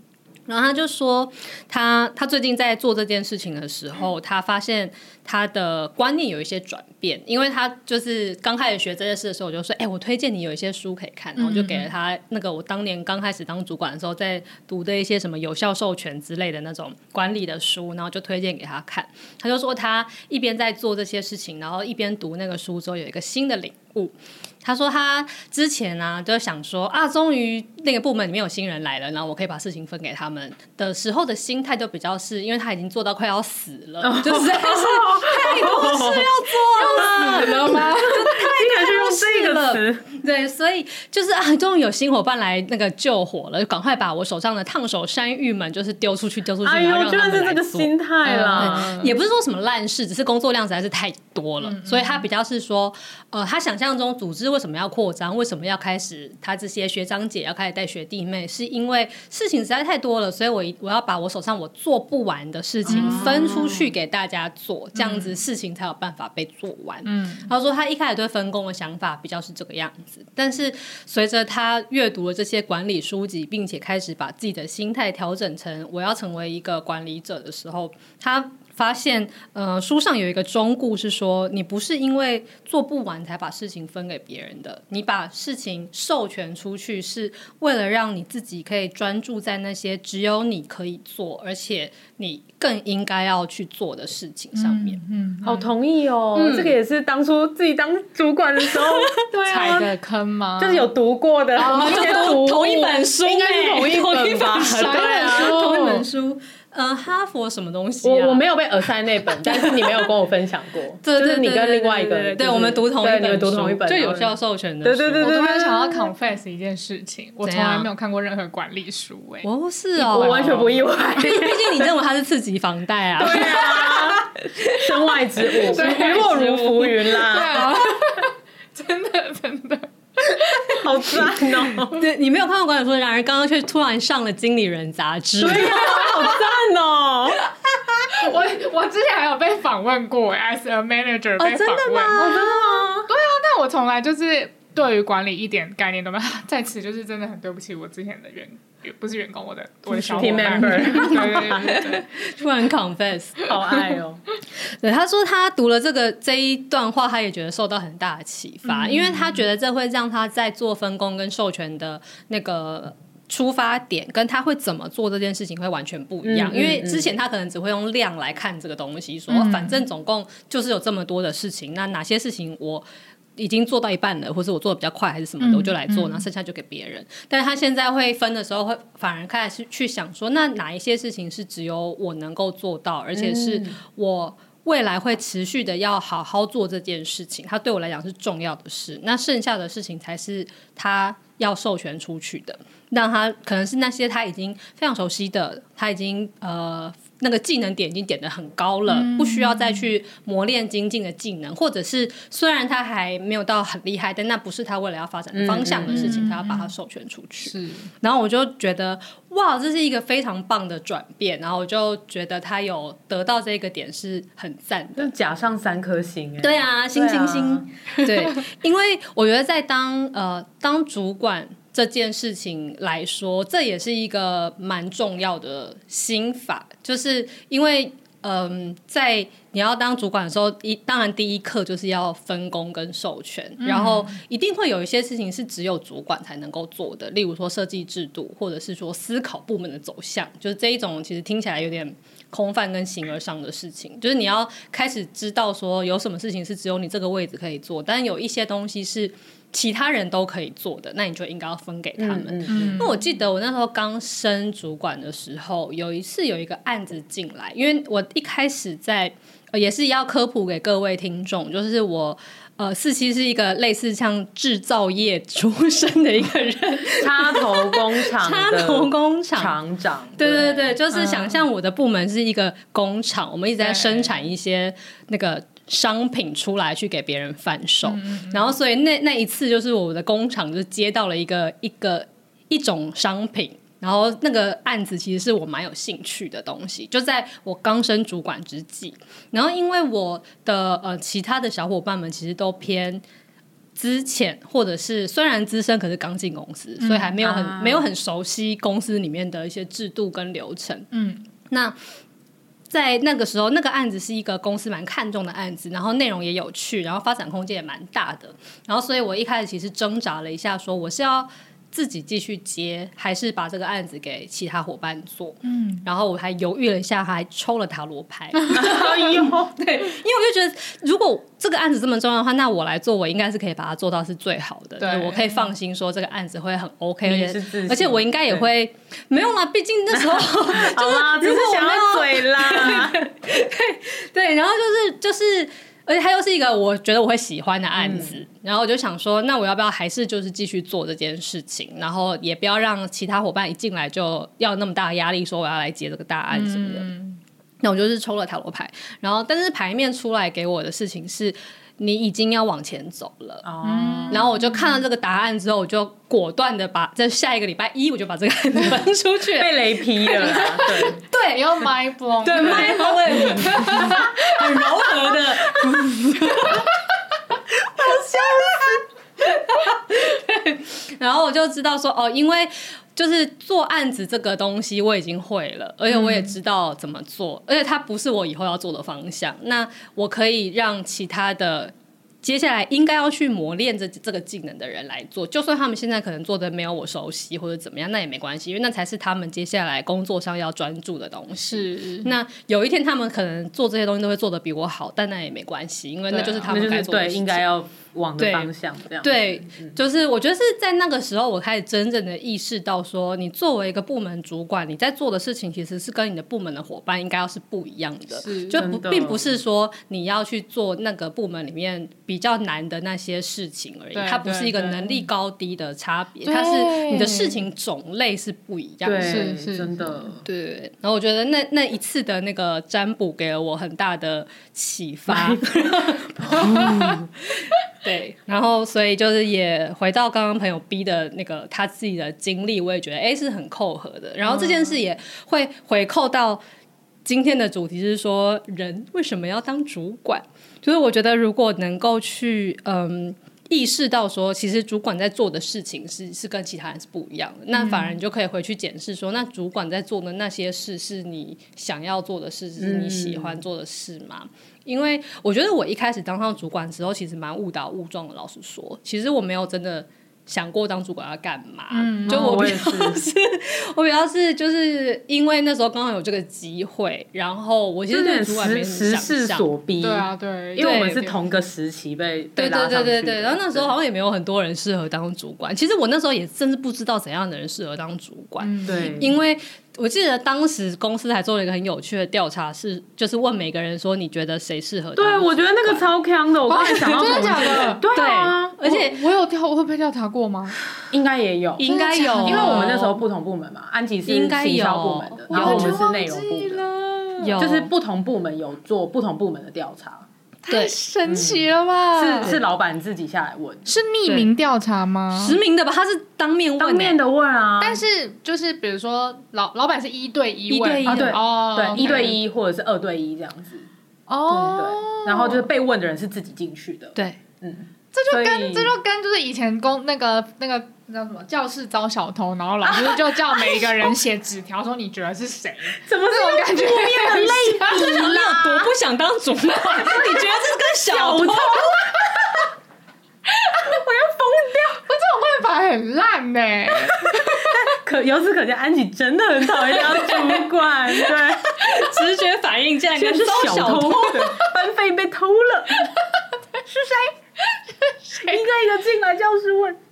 然后他就说他，他他最近在做这件事情的时候，他发现他的观念有一些转变，因为他就是刚开始学这件事的时候，我就说，哎，我推荐你有一些书可以看，然后就给了他那个我当年刚开始当主管的时候在读的一些什么有效授权之类的那种管理的书，然后就推荐给他看。他就说他一边在做这些事情，然后一边读那个书之后，有一个新的领悟。他说他之前呢、就想说啊，终于那个部门里面有新人来了，然后我可以把事情分给他们的时候的心态就比较是，因为他已经做到快要死了，哦、就是太多事要做了，死了吗？太多事了，对，所以就是啊，终于有新伙伴来那个救火了，就赶快把我手上的烫手山芋们就是丢出去，丢出去，哎、然后让他们来做。是这个心态啦、嗯，也不是说什么烂事，只是工作量实在是太多了，嗯、所以他比较是说，呃，他想象中组织。为什么要扩张？为什么要开始？他这些学长姐要开始带学弟妹，是因为事情实在太多了，所以我我要把我手上我做不完的事情分出去给大家做，嗯、这样子事情才有办法被做完。嗯，他说他一开始对分工的想法比较是这个样子，但是随着他阅读了这些管理书籍，并且开始把自己的心态调整成我要成为一个管理者的时候，他。发现，呃，书上有一个忠告是说，你不是因为做不完才把事情分给别人的，你把事情授权出去，是为了让你自己可以专注在那些只有你可以做，而且你更应该要去做的事情上面。嗯，嗯，好同意哦，嗯，这个也是当初自己当主管的时候对啊，踩的坑吗？就是有读过的，我们就读同一本书，应该是同一本吧？[laughs] 对啊，同一本书。呃，哈佛什么东西？我我没有被耳塞那本，[laughs] 但是你没有跟我分享过。[laughs] 对就是你跟另外一个，对，我们读同一本，你们读同一本，就有效授权的。对对对对。我突然想要 confess 一件事情，我从来没有看过任何管理书。哎，哦，是哦，我完全不意外。[laughs] 毕竟你认为它是次级房贷啊。对啊，身外之物，鱼落如浮云啦。对啊，真的真的。[laughs] 好赞哦！对，你没有看过管理说，然而刚刚却突然上了《经理人》杂志。对呀，好赞哦！[laughs] 我我之前还有被访问过，as a manager 被访问。真的吗？真的吗？对啊，但我从来就是对于管理一点概念都没有。[laughs] 在此就是真的很对不起我之前的员工。不是员工，我的我的小伙伴。对对对对，[laughs] 突然 confess，好爱哦。[laughs] 对，他说他读了这个这一段话，他也觉得受到很大的启发，嗯、因为他觉得这会让他在做分工跟授权的那个出发点，跟他会怎么做这件事情会完全不一样。嗯、因为之前他可能只会用量来看这个东西，说反正总共就是有这么多的事情，那哪些事情我。已经做到一半了，或者我做的比较快，还是什么的，嗯、我就来做，然后剩下就给别人。嗯、但是他现在会分的时候，会反而开始去想说，那哪一些事情是只有我能够做到，而且是我未来会持续的要好好做这件事情，它对我来讲是重要的事。那剩下的事情才是他要授权出去的，让他可能是那些他已经非常熟悉的，他已经呃。那个技能点已经点的很高了，嗯、不需要再去磨练精进的技能，或者是虽然他还没有到很厉害，但那不是他未来要发展的方向的事情，嗯、他要把它授权出去。是，然后我就觉得哇，这是一个非常棒的转变，然后我就觉得他有得到这个点是很赞的，就加上三颗星哎，对啊，星星星，对，啊、[laughs] 对，因为我觉得在当呃当主管。这件事情来说，这也是一个蛮重要的心法，就是因为，嗯，在你要当主管的时候，一当然第一课就是要分工跟授权，嗯、然后一定会有一些事情是只有主管才能够做的，例如说设计制度，或者是说思考部门的走向，就是这一种其实听起来有点空泛跟形而上的事情，就是你要开始知道说有什么事情是只有你这个位置可以做，但有一些东西是。其他人都可以做的，那你就应该要分给他们。嗯嗯、那我记得我那时候刚升主管的时候，有一次有一个案子进来，因为我一开始在、呃、也是要科普给各位听众，就是我呃四期是一个类似像制造业出身的一个人，插头工厂，[laughs] 插头工厂。厂长，对对对，就是想象我的部门是一个工厂，嗯、我们一直在生产一些那个。商品出来去给别人贩售，然后所以那那一次就是我的工厂就接到了一个一个一种商品，然后那个案子其实是我蛮有兴趣的东西，就在我刚升主管之际，然后因为我的呃其他的小伙伴们其实都偏资浅，或者是虽然资深，可是刚进公司，所以还没有很、嗯、没有很熟悉公司里面的一些制度跟流程，嗯，那。在那个时候，那个案子是一个公司蛮看重的案子，然后内容也有趣，然后发展空间也蛮大的，然后所以我一开始其实挣扎了一下，说我是要自己继续接，还是把这个案子给其他伙伴做？嗯，然后我还犹豫了一下，还抽了塔罗牌。[laughs] 哎呦，对，因为我就觉得如果。这个案子这么重要的话，那我来做，我应该是可以把它做到是最好的。对，我可以放心说这个案子会很 OK，而且而且我应该也会没有啦，毕竟那时候 [laughs] 好啦，只是想要嘴啦。[laughs] 对对，然后就是就是，而且它又是一个我觉得我会喜欢的案子，然后我就想说，那我要不要还是就是继续做这件事情，然后也不要让其他伙伴一进来就要那么大的压力，说我要来接这个大案什么的。那我就是抽了塔罗牌，然后但是牌面出来给我的事情是，你已经要往前走了。哦，然后我就看到这个答案之后，我就果断的把在下一个礼拜一我就把这个案子分出去，被雷劈了。[laughs] 对对，要 mind blown，对 mind blown，很柔和的，好笑死。对，然后我就知道说哦，因为。就是做案子这个东西我已经会了，而且我也知道怎么做，嗯、而且它不是我以后要做的方向。那我可以让其他的接下来应该要去磨练这这个技能的人来做，就算他们现在可能做的没有我熟悉或者怎么样，那也没关系，因为那才是他们接下来工作上要专注的东西。是，那有一天他们可能做这些东西都会做的比我好，但那也没关系，因为那就是他们该做的事情。对，应该要。往的方向这样。对，对，就是我觉得是在那个时候，我开始真正的意识到，说你作为一个部门主管，你在做的事情其实是跟你的部门的伙伴应该要是不一样的，是就不并不是说你要去做那个部门里面比较难的那些事情而已，它不是一个能力高低的差别，它是你的事情种类是不一样的，是是真的，对。然后我觉得那那一次的那个占卜给了我很大的启发。[laughs] [laughs] [laughs] 对，然后所以就是也回到刚刚朋友 B 的那个他自己的经历，我也觉得哎是很扣合的。然后这件事也会回扣到今天的主题，是说人为什么要当主管？就是我觉得如果能够去嗯意识到说，其实主管在做的事情是是跟其他人是不一样的，那反而你就可以回去检视说，那主管在做的那些事是你想要做的事，是你喜欢做的事吗？嗯因为我觉得我一开始当上主管的时候，其实蛮误打误撞的。老实说，其实我没有真的想过当主管要干嘛。嗯，就我比较是，[laughs] 我比较是就是因为那时候刚好有这个机会，然后我其实对主管没什么想象。所逼，对啊，对，因为我们是同个时期被对对对对对。然后那时候好像也没有很多人适合当主管。其实我那时候也甚至不知道怎样的人适合当主管。嗯、对，因为。我记得当时公司还做了一个很有趣的调查，是就是问每个人说，你觉得谁适合？对，我觉得那个超强的，我刚才想到真的假的？[laughs] 对啊，而且我有调，我会被调查过吗？应该也有，应该有，因为我们那时候不同部门嘛，安吉是营销部门的，然后我们是内容部的。有，就是不同部门有做不同部门的调查。太神奇了吧！嗯、是是老板自己下来问，是匿名调查吗？实名的吧，他是当面问、欸，当面的问啊。但是就是比如说老老板是一对一问，一对一啊，对。哦，对，一对一或者是二对一这样子。哦，对，然后就是被问的人是自己进去的。对，嗯，这就跟这就跟就是以前公那个那个叫什么教室招小偷，然后老师就叫每一个人写纸条说你觉得是谁？怎么这种感觉？负面的类比，你有多不想当主管？你觉得这是跟小偷？我要疯掉！我这种办法很烂呢、欸。可由此可见，安琪真的很讨厌当主管。对，直觉反应竟然跟是小偷，班费被偷了。[laughs] 是谁？[laughs] 一个一个进来教室问。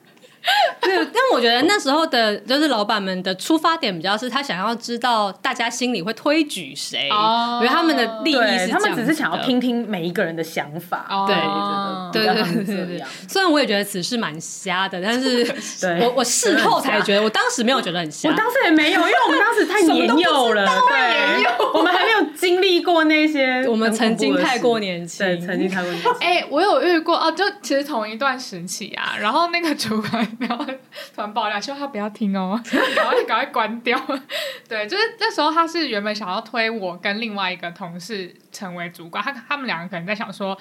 [laughs] 对，但我觉得那时候的，就是老板们的出发点比较是他想要知道大家心里会推举谁，因为他们的利益是，他们只是想要听听每一个人的想法。对，对对对对对。虽然我也觉得此事蛮瞎的，但是 [laughs] 我我事后才觉得，我当时没有觉得很瞎，我当时也没有，因为我们当时太 [laughs] 年幼了，对，我们还没有经历过那些，我们曾经太过年轻，对，曾经太过年轻。哎，我有遇过哦，就其实同一段时期啊，然后那个主管。[laughs] 然后突然爆料，希望他不要听哦，然后就赶快关掉。[laughs] 对，就是那时候他是原本想要推我跟另外一个同事成为主管，他他们两个可能在想说。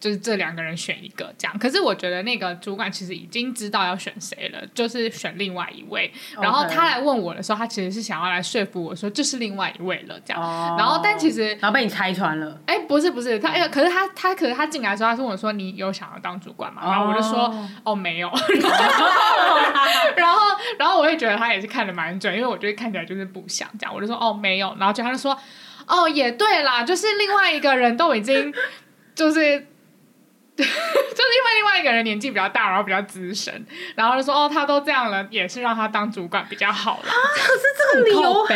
就是这两个人选一个这样，可是我觉得那个主管其实已经知道要选谁了，就是选另外一位。然后他来问我的时候，他其实是想要来说服我说这是另外一位了这样。Oh. 然后但其实然后被你拆穿了。哎，不是不是，他哎，可是他他可是他进来的时候，他是问我说你有想要当主管吗？Oh. 然后我就说哦没有。[laughs] 然后然后我也觉得他也是看的蛮准，因为我觉得看起来就是不想这样。我就说哦没有，然后就他就说哦也对啦，就是另外一个人都已经就是。[laughs] 就是因为另外一个人年纪比较大，然后比较资深，然后就说哦，他都这样了，也是让他当主管比较好了。啊，可是这个理由，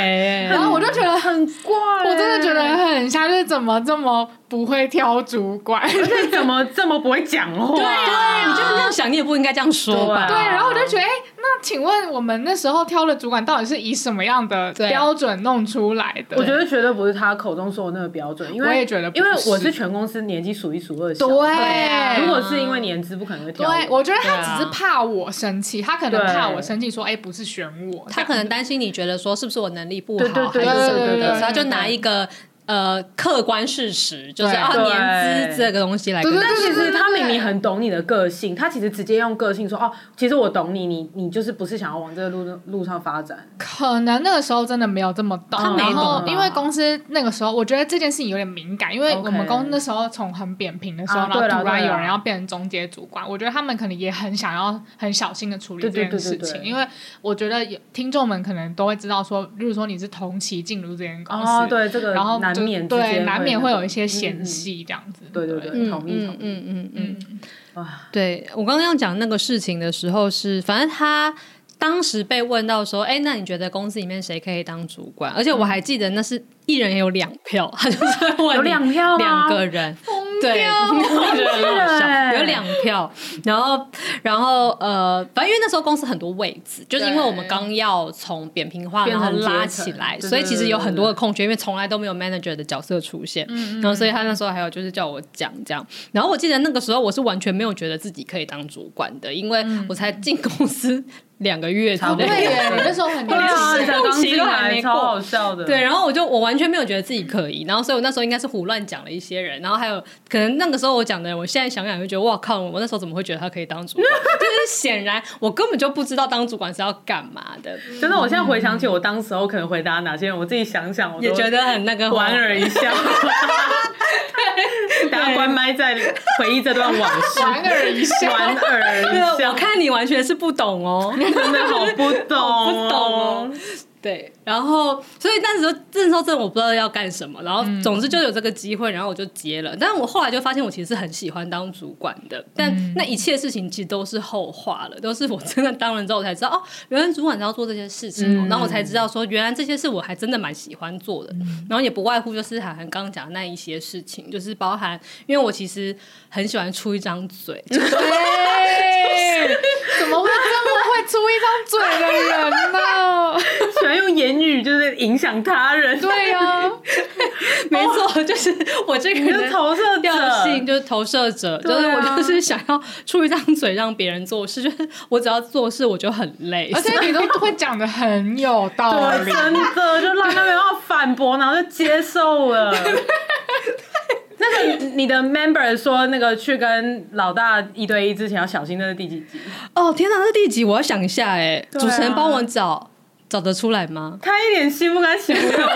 然后我就觉得很怪，我真的觉得很像，就是怎么这么不会挑主管，[laughs] 而且怎么这么不会讲话？对啊，你就是这样想，你也不应该这样说吧？对，然后我就觉得，哎。那请问我们那时候挑的主管到底是以什么样的标准弄出来的？我觉得绝对不是他口中说的那个标准，因为我也觉得，因为我是全公司年纪数一数二小。对，如果是因为年资，不可能会挑。对，我觉得他只是怕我生气，他可能怕我生气，说哎，不是选我，他可能担心你觉得说是不是我能力不好，还是什么的，所以他就拿一个。呃，客观事实就是啊，年资这个东西来。对，但其实他明明很懂你的个性，他其实直接用个性说哦，其实我懂你，你你就是不是想要往这个路路上发展。可能那个时候真的没有这么懂，他没懂。然后因为公司那个时候，我觉得这件事情有点敏感，因为我们公司那时候从很扁平的时候，然后突然有人要变成中阶主管，我觉得他们可能也很想要很小心的处理这件事情，因为我觉得有听众们可能都会知道说，例如说你是同期进入这间公司，对这个，然后。对，难免会有一些嫌隙这样子。对对对，同意同意。嗯嗯嗯嗯。对我刚刚要讲那个事情的时候是，反正他当时被问到说，哎，那你觉得公司里面谁可以当主管？而且我还记得那是一人有两票，[laughs] 他就是问有两票两个人。对，有两票，然后，然后，呃，反正因为那时候公司很多位置，就是因为我们刚要从扁平化然后拉起来，所以其实有很多的空缺，因为从来都没有 manager 的角色出现，然后所以他那时候还有就是叫我讲这样，然后我记得那个时候我是完全没有觉得自己可以当主管的，因为我才进公司。两个月差不多，对，那时候很年轻，刚进来，超好笑的。对，然后我就我完全没有觉得自己可以，然后所以我那时候应该是胡乱讲了一些人，然后还有可能那个时候我讲的，我现在想想就觉得哇靠，我那时候怎么会觉得他可以当主管？[laughs] 就是显然我根本就不知道当主管是要干嘛的。真的，我现在回想起我当时候可能回答哪些人，我自己想想，我也觉得很那个莞尔一笑。[laughs] [laughs] [laughs] 大家关麦在回忆这段往事，[laughs] 莞尔一笑，莞尔一笑。我看你完全是不懂哦，[laughs] 真的好不懂，好不懂哦。对，然后所以那时候那时候真的我不知道要干什么，然后总之就有这个机会，然后我就接了。但是我后来就发现我其实是很喜欢当主管的，但那一切事情其实都是后话了，都是我真的当了之后我才知道哦，原来主管是要做这些事情，然后我才知道说原来这些事我还真的蛮喜欢做的。然后也不外乎就是涵涵刚刚讲的那一些事情，就是包含因为我其实很喜欢出一张嘴，对，[laughs] 怎么会这么会出一张嘴的人呢？喜 [laughs] 欢用言语就是影响他人，对呀、啊，[laughs] 没错，就是我这个人的投射调性就是投射者，就是我就是想要出一张嘴让别人做事，[laughs] 就是我只要做事我就很累，而且你都会讲的很有道理，[laughs] 真的就让他们要反驳，然后就接受了。那个你的 member 说那个去跟老大一对一之前要小心，那是第几集？哦天哪，那是第几集？我要想一下哎，主持人帮我找。找得出来吗？他一点心不甘情不愿，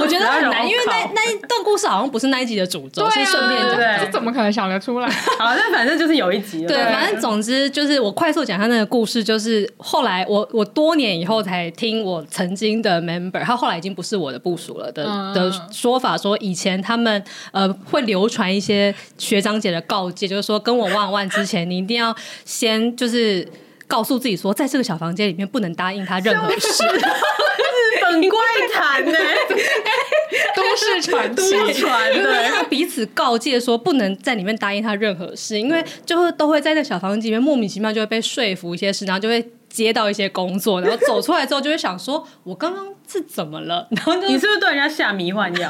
我 [laughs] 觉得很难，因为那那一段故事好像不是那一集的主轴，啊、是顺便讲的，这怎么可能想得出来？好，那反正就是有一集。对，反正总之就是我快速讲他那个故事，就是后来我我多年以后才听我曾经的 member，他后来已经不是我的部署了的、嗯、的说法，说以前他们呃会流传一些学长姐的告诫，就是说跟我万万之前，你一定要先就是。告诉自己说，在这个小房间里面不能答应他任何事。[laughs] 日本怪谈呢？[laughs] 都市传奇传，对，要彼此告诫说不能在里面答应他任何事，因为就会都会在那小房间里面莫名其妙就会被说服一些事，然后就会接到一些工作，然后走出来之后就会想说，我刚刚是怎么了？然后你是不是对人家下迷幻药？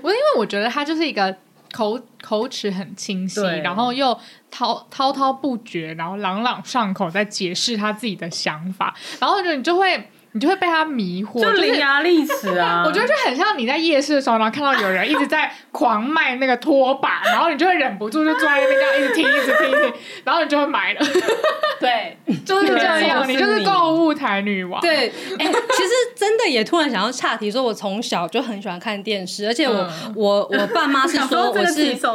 不是，因为我觉得他就是一个。口口齿很清晰，然后又滔滔滔不绝，然后朗朗上口，在解释他自己的想法，然后就你就会。你就会被他迷惑，就伶牙俐齿啊！[laughs] 我觉得就很像你在夜市的时候，然后看到有人一直在狂卖那个拖把，然后你就会忍不住就坐在那边这样一直听，一直听，一直听，然后你就会买了。对，[laughs] 就是这样，你就是购物台女王。对，哎、欸，其实真的也突然想要岔题，说我从小就很喜欢看电视，而且我、嗯、我我爸妈是说我是 [laughs]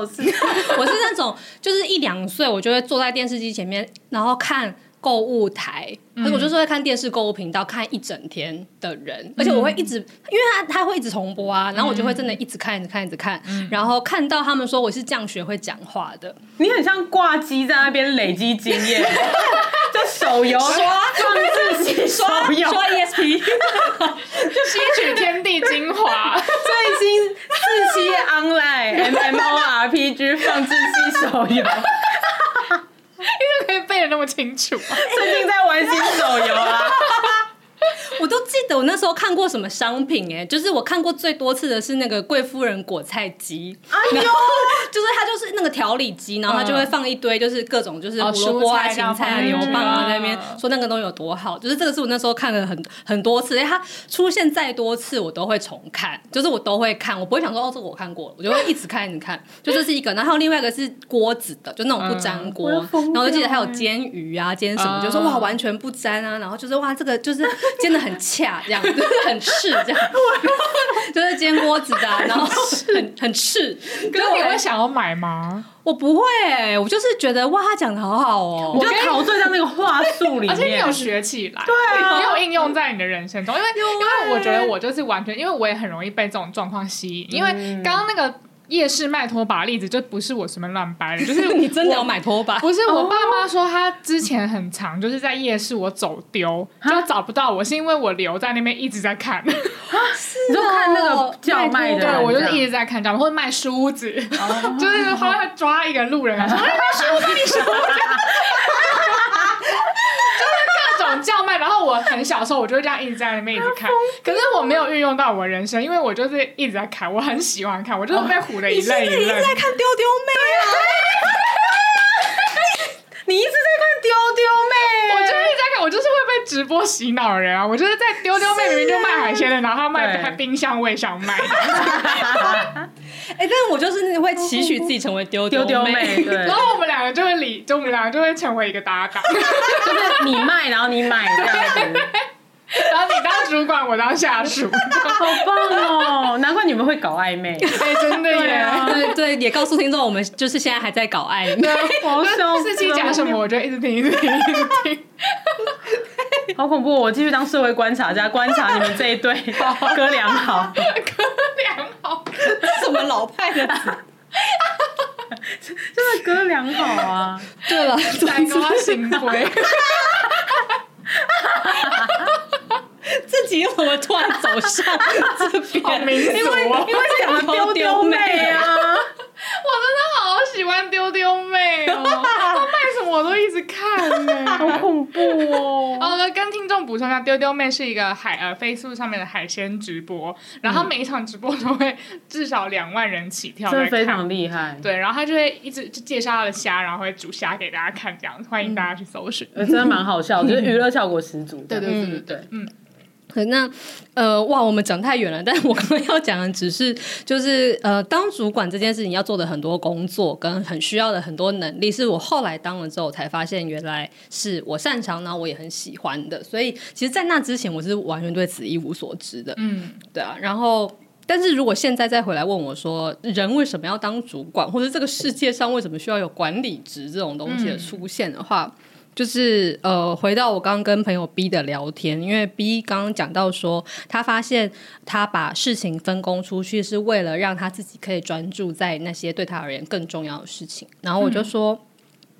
我是那种就是一两岁我就会坐在电视机前面，然后看。购物台，嗯、我就是会看电视购物频道看一整天的人，嗯、而且我会一直，因为他他会一直重播啊，然后我就会真的一直看，一直看，一直看，嗯、然后看到他们说我是这样学会讲话的。你很像挂机在那边累积经验，[laughs] 就手游刷放自己刷刷 ESP，吸取天地精华，[laughs] 最新四期 online MMORPG 放置器手游。[laughs] 因为可以背的那么清楚？[laughs] 最近在玩新手游啊！[laughs] 我都记得我那时候看过什么商品哎、欸，就是我看过最多次的是那个贵夫人果菜机，哎呦，[laughs] 就是它就是那个调理机，然后它就会放一堆就是各种就是胡萝卜啊、芹菜啊、牛蒡啊在那边说那个东西有多好，就是这个是我那时候看了很很多次，哎，它出现再多次我都会重看，就是我都会看，我不会想说哦这个我看过了，我就会一直看一直看，[laughs] 就这是一个，然后另外一个是锅子的，就那种不粘锅，然后我就记得还有煎鱼啊煎什么，就说哇完全不粘啊，然后就是哇这个就是煎的很。恰这样，就是很赤这样，就是煎锅子的，然后很很赤。可是你会想要买吗？我不会、欸，我就是觉得哇，他讲的好好哦、喔，我就陶醉在那个话术里面，而且你有学起来，对啊，你有应用在你的人生中，因为因为我觉得我就是完全，因为我也很容易被这种状况吸引，因为刚刚那个。夜市卖拖把的例子就不是我随便乱掰的，[laughs] 就是你真的要买拖把？不是，我爸妈说他之前很长，就是在夜市我走丢就找不到我，是因为我留在那边一直在看，[laughs] 你就看那个叫卖的，对我就是一直在看，叫卖或者卖梳子，[laughs] 就是后来抓一个路人来说，卖梳子，你梳子。叫卖，然后我很小的时候，我就会这样一直在那边一直看。可是我没有运用到我人生，因为我就是一直在看，我很喜欢看，我就是被唬的一愣一愣。你一直在看丢丢妹啊！你一直在看丢丢妹，我就是一直在看，我就是会被直播洗脑的人啊！我就是在丢丢妹明明就卖海鲜的，然后他卖冰箱我也想卖。[laughs] 哎，但是我就是会期许自己成为丢丢妹，对。然后我们两个就会理，就我们两个就会成为一个搭档，[laughs] 就是你卖，然后你买这样子，[laughs] [laughs] 然后你当主管，我当下属，[laughs] 好棒哦！难怪你们会搞暧昧，哎，真的耶！对对，也告诉听众，我们就是现在还在搞暧昧。好笑，司机讲什么，我就一直听，一直听，一直听。[laughs] 好恐怖！我继续当社会观察家，观察你们这一对哥俩好，哥俩好，什么老派的词？真的哥俩好啊！对了，三高行规。[laughs] 自己怎么突然走上这边？因为因为讲了丢丢妹啊！我真的好喜欢丢丢妹哦！她卖什么我都一直看呢，好恐怖哦！哦，跟听众补充一下，丢丢妹是一个海呃 Facebook 上面的海鲜直播，然后每一场直播都会至少两万人起跳，真的非常厉害。对，然后他就会一直就介绍他的虾，然后会煮虾给大家看，这样欢迎大家去搜寻，真的蛮好笑，就是娱乐效果十足。对对对对对，嗯。那呃哇，我们讲太远了。但是我刚刚要讲的只是，就是呃，当主管这件事情要做的很多工作，跟很需要的很多能力，是我后来当了之后才发现，原来是我擅长，然后我也很喜欢的。所以，其实，在那之前，我是完全对此一无所知的。嗯，对啊。然后，但是如果现在再回来问我说，人为什么要当主管，或者这个世界上为什么需要有管理职这种东西的出现的话，嗯就是呃，回到我刚刚跟朋友 B 的聊天，因为 B 刚刚讲到说，他发现他把事情分工出去，是为了让他自己可以专注在那些对他而言更重要的事情。然后我就说。嗯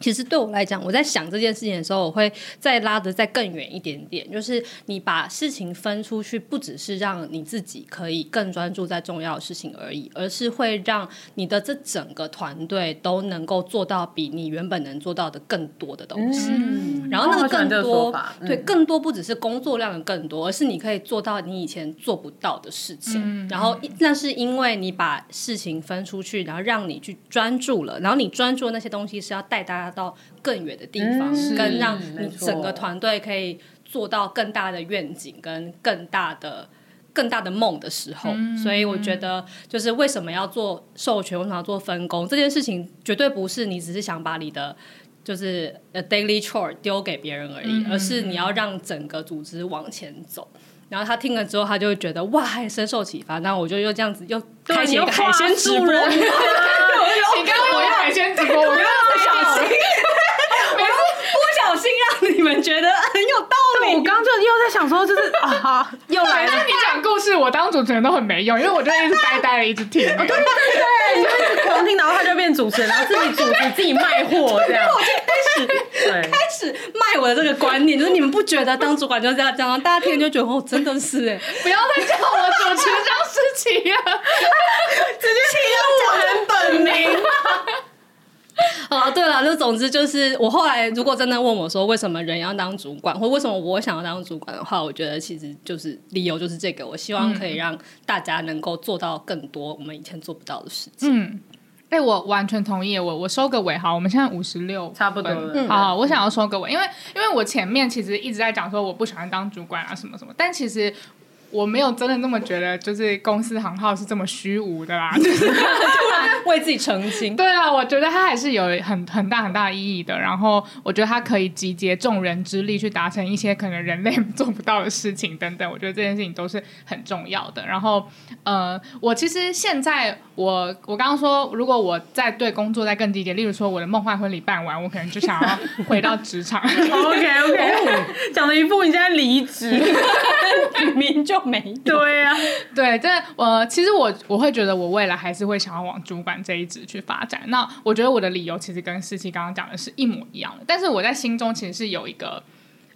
其实对我来讲，我在想这件事情的时候，我会再拉得再更远一点点。就是你把事情分出去，不只是让你自己可以更专注在重要的事情而已，而是会让你的这整个团队都能够做到比你原本能做到的更多的东西。嗯、然后那个更多，嗯、对，更多不只是工作量的更多，而是你可以做到你以前做不到的事情。嗯、然后那是因为你把事情分出去，然后让你去专注了，然后你专注的那些东西是要带大家到更远的地方，嗯、跟让你整个团队可以做到更大的愿景跟更大的、更大的梦的时候，嗯、所以我觉得，就是为什么要做授权，为什么要做分工这件事情，绝对不是你只是想把你的就是 daily chore 丢给别人而已，嗯、而是你要让整个组织往前走。然后他听了之后，他就会觉得哇，深受启发。那我就又这样子又开启一个海鲜直播。你刚刚我用海鲜直播，我刚刚在小心，我不小心让你们觉得很有道理。我刚刚就又在想说，就是啊，[laughs] 又来了。你讲故事，我当主持人都很没用，因为我就一直呆呆的一直听。对 [laughs] 对对，就一直狂听，然后他就变主持人，然后自己主持，自己卖货这样。[laughs] 我就开始卖我的这个观念，[laughs] 就是你们不觉得当主管就是这样讲，大家听就觉得哦，真的是哎，不要再叫我主持张诗琪啊，[laughs] 直接提到我的本名。[laughs] 哦，对了，就总之就是，我后来如果真的问我说，为什么人要当主管，或为什么我想要当主管的话，我觉得其实就是理由就是这个，我希望可以让大家能够做到更多我们以前做不到的事情。嗯。哎、欸，我完全同意。我我收个尾，哈，我们现在五十六，差不多了。嗯、好，好，我想要收个尾，因为因为我前面其实一直在讲说我不喜欢当主管啊什么什么，但其实。我没有真的那么觉得，就是公司行号是这么虚无的啦，[laughs] 就是为自己澄清。对啊，我觉得它还是有很很大很大意义的。然后我觉得它可以集结众人之力去达成一些可能人类做不到的事情等等。我觉得这件事情都是很重要的。然后呃，我其实现在我我刚刚说，如果我在对工作再更积极，例如说我的梦幻婚礼办完，我可能就想要回到职场。[laughs] OK OK，[laughs] 讲了一副你现在离职，明明就。没对呀、啊，[laughs] 对，这我其实我我会觉得我未来还是会想要往主管这一职去发展。那我觉得我的理由其实跟思琪刚刚讲的是一模一样的，但是我在心中其实是有一个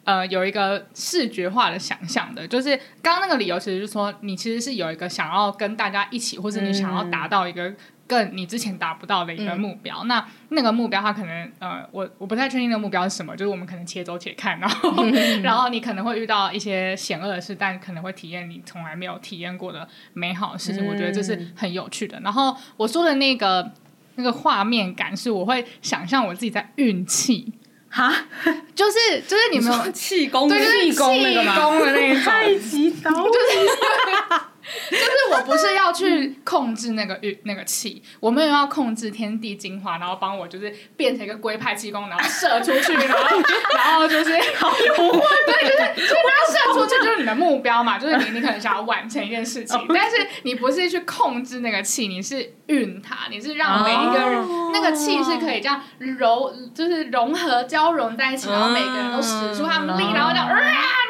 呃有一个视觉化的想象的，就是刚刚那个理由其实就是说你其实是有一个想要跟大家一起，或者你想要达到一个。嗯更你之前达不到的一个目标，嗯、那那个目标它可能呃，我我不太确定那个目标是什么，就是我们可能且走且看，然后、嗯、[laughs] 然后你可能会遇到一些险恶的事，但可能会体验你从来没有体验过的美好的事情，嗯、我觉得这是很有趣的。然后我说的那个那个画面感是，我会想象我自己在运气哈，[laughs] 就是就是你们气功，对，气功那个吗？气功的那种 [laughs] 太极刀，就是。就是我不是要去控制那个运那个气，我没有要控制天地精华，然后帮我就是变成一个龟派气功，然后射出去，[laughs] 然后然后就是好有画对，就是就是要射出去就是你的目标嘛，就是你你可能想要完成一件事情，[laughs] 但是你不是去控制那个气，你是运它，你是让每一个人那个气是可以这样揉，就是融合交融在一起，然后每个人都使出他们力，然后这样啊，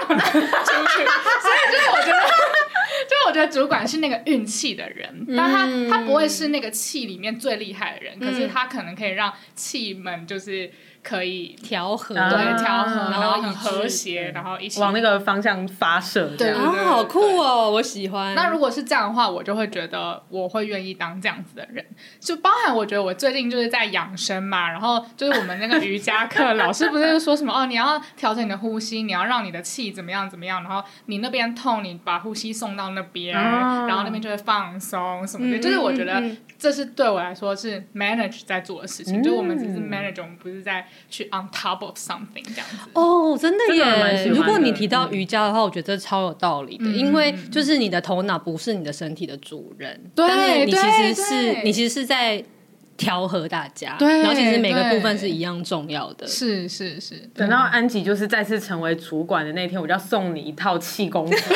出去，[laughs] 所以就是我觉得。就我觉得主管是那个运气的人，但他他不会是那个气里面最厉害的人，可是他可能可以让气们就是。可以调和，对，调和，然后很和谐，然后一起往那个方向发射。对啊，好酷哦，我喜欢。那如果是这样的话，我就会觉得我会愿意当这样子的人。就包含我觉得我最近就是在养生嘛，然后就是我们那个瑜伽课老师不是说什么 [laughs] 哦，你要调整你的呼吸，你要让你的气怎么样怎么样，然后你那边痛，你把呼吸送到那边，然后那边就会放松什么的。就是我觉得这是对我来说是 manage 在做的事情，就我们只是 manage，我们不是在。去 on top of something 这样子哦，真的耶！如果你提到瑜伽的话，我觉得这超有道理的，因为就是你的头脑不是你的身体的主人，但是你其实是你其实是在调和大家，然后其实每个部分是一样重要的。是是是，等到安吉就是再次成为主管的那天，我就要送你一套气功服，[laughs]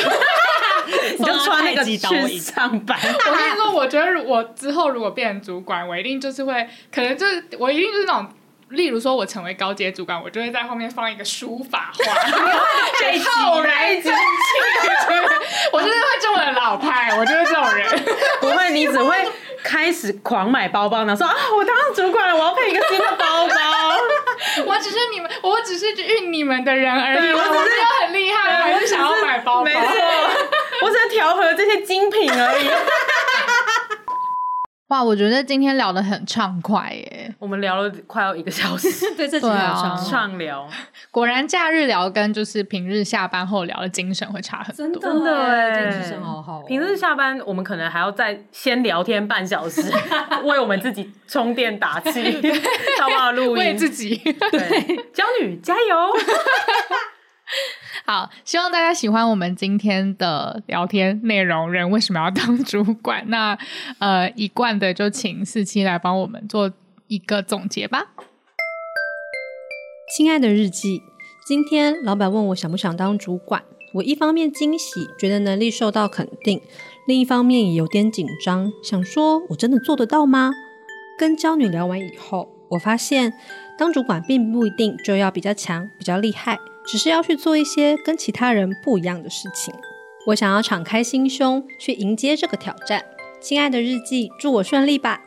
[laughs] 你就穿那个去上班。[laughs] 我跟你说，我觉得我之后如果变成主管，我一定就是会，可能就是我一定就是那种。例如说，我成为高阶主管，我就会在后面放一个书法画，浩然正气。我就是会这么老派，我就是这种人。[laughs] 不会，你只会开始狂买包包，然后说啊，我当主管了，我要配一个新的包包。[laughs] 我只是你们，我只是运你们的人而已。我只是很厉害，我还是想要买包包。没错，我只是调和这些精品而已。哇，我觉得今天聊得很畅快耶！我们聊了快要一个小时，[laughs] 对，这几个小时畅聊。果然假日聊跟就是平日下班后聊的精神会差很多，真的哎，精神好好。平日下班我们可能还要再先聊天半小时，[laughs] 为我们自己充电打气，好不好？录音为自己，对，娇女加油！[laughs] 好，希望大家喜欢我们今天的聊天内容。人为什么要当主管？那呃，一贯的就请四七来帮我们做一个总结吧。亲爱的日记，今天老板问我想不想当主管，我一方面惊喜，觉得能力受到肯定；另一方面也有点紧张，想说我真的做得到吗？跟娇女聊完以后，我发现当主管并不一定就要比较强、比较厉害。只是要去做一些跟其他人不一样的事情。我想要敞开心胸去迎接这个挑战。亲爱的日记，祝我顺利吧。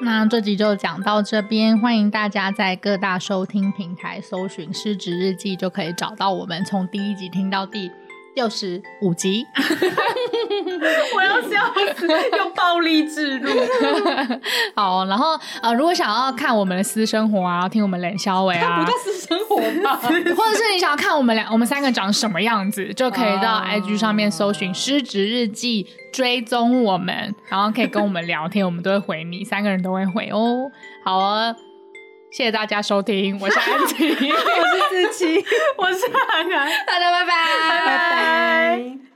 那这集就讲到这边，欢迎大家在各大收听平台搜寻“失职日记”，就可以找到我们，从第一集听到第六十五集。[laughs] 我要笑死，用暴力置入。好，然后呃，如果想要看我们的私生活啊，听我们冷笑话啊，不叫私生活吧，[laughs] 或者是你想要看我们俩，我们三个长什么样子，就可以到 IG 上面搜寻“失职日记”，追踪我们，然后可以跟我们聊天，我们都会回你，三个人都会回哦。好啊，谢谢大家收听，我是安琪，[laughs] 我是子琪，[laughs] 我是涵涵，大家拜拜，拜拜。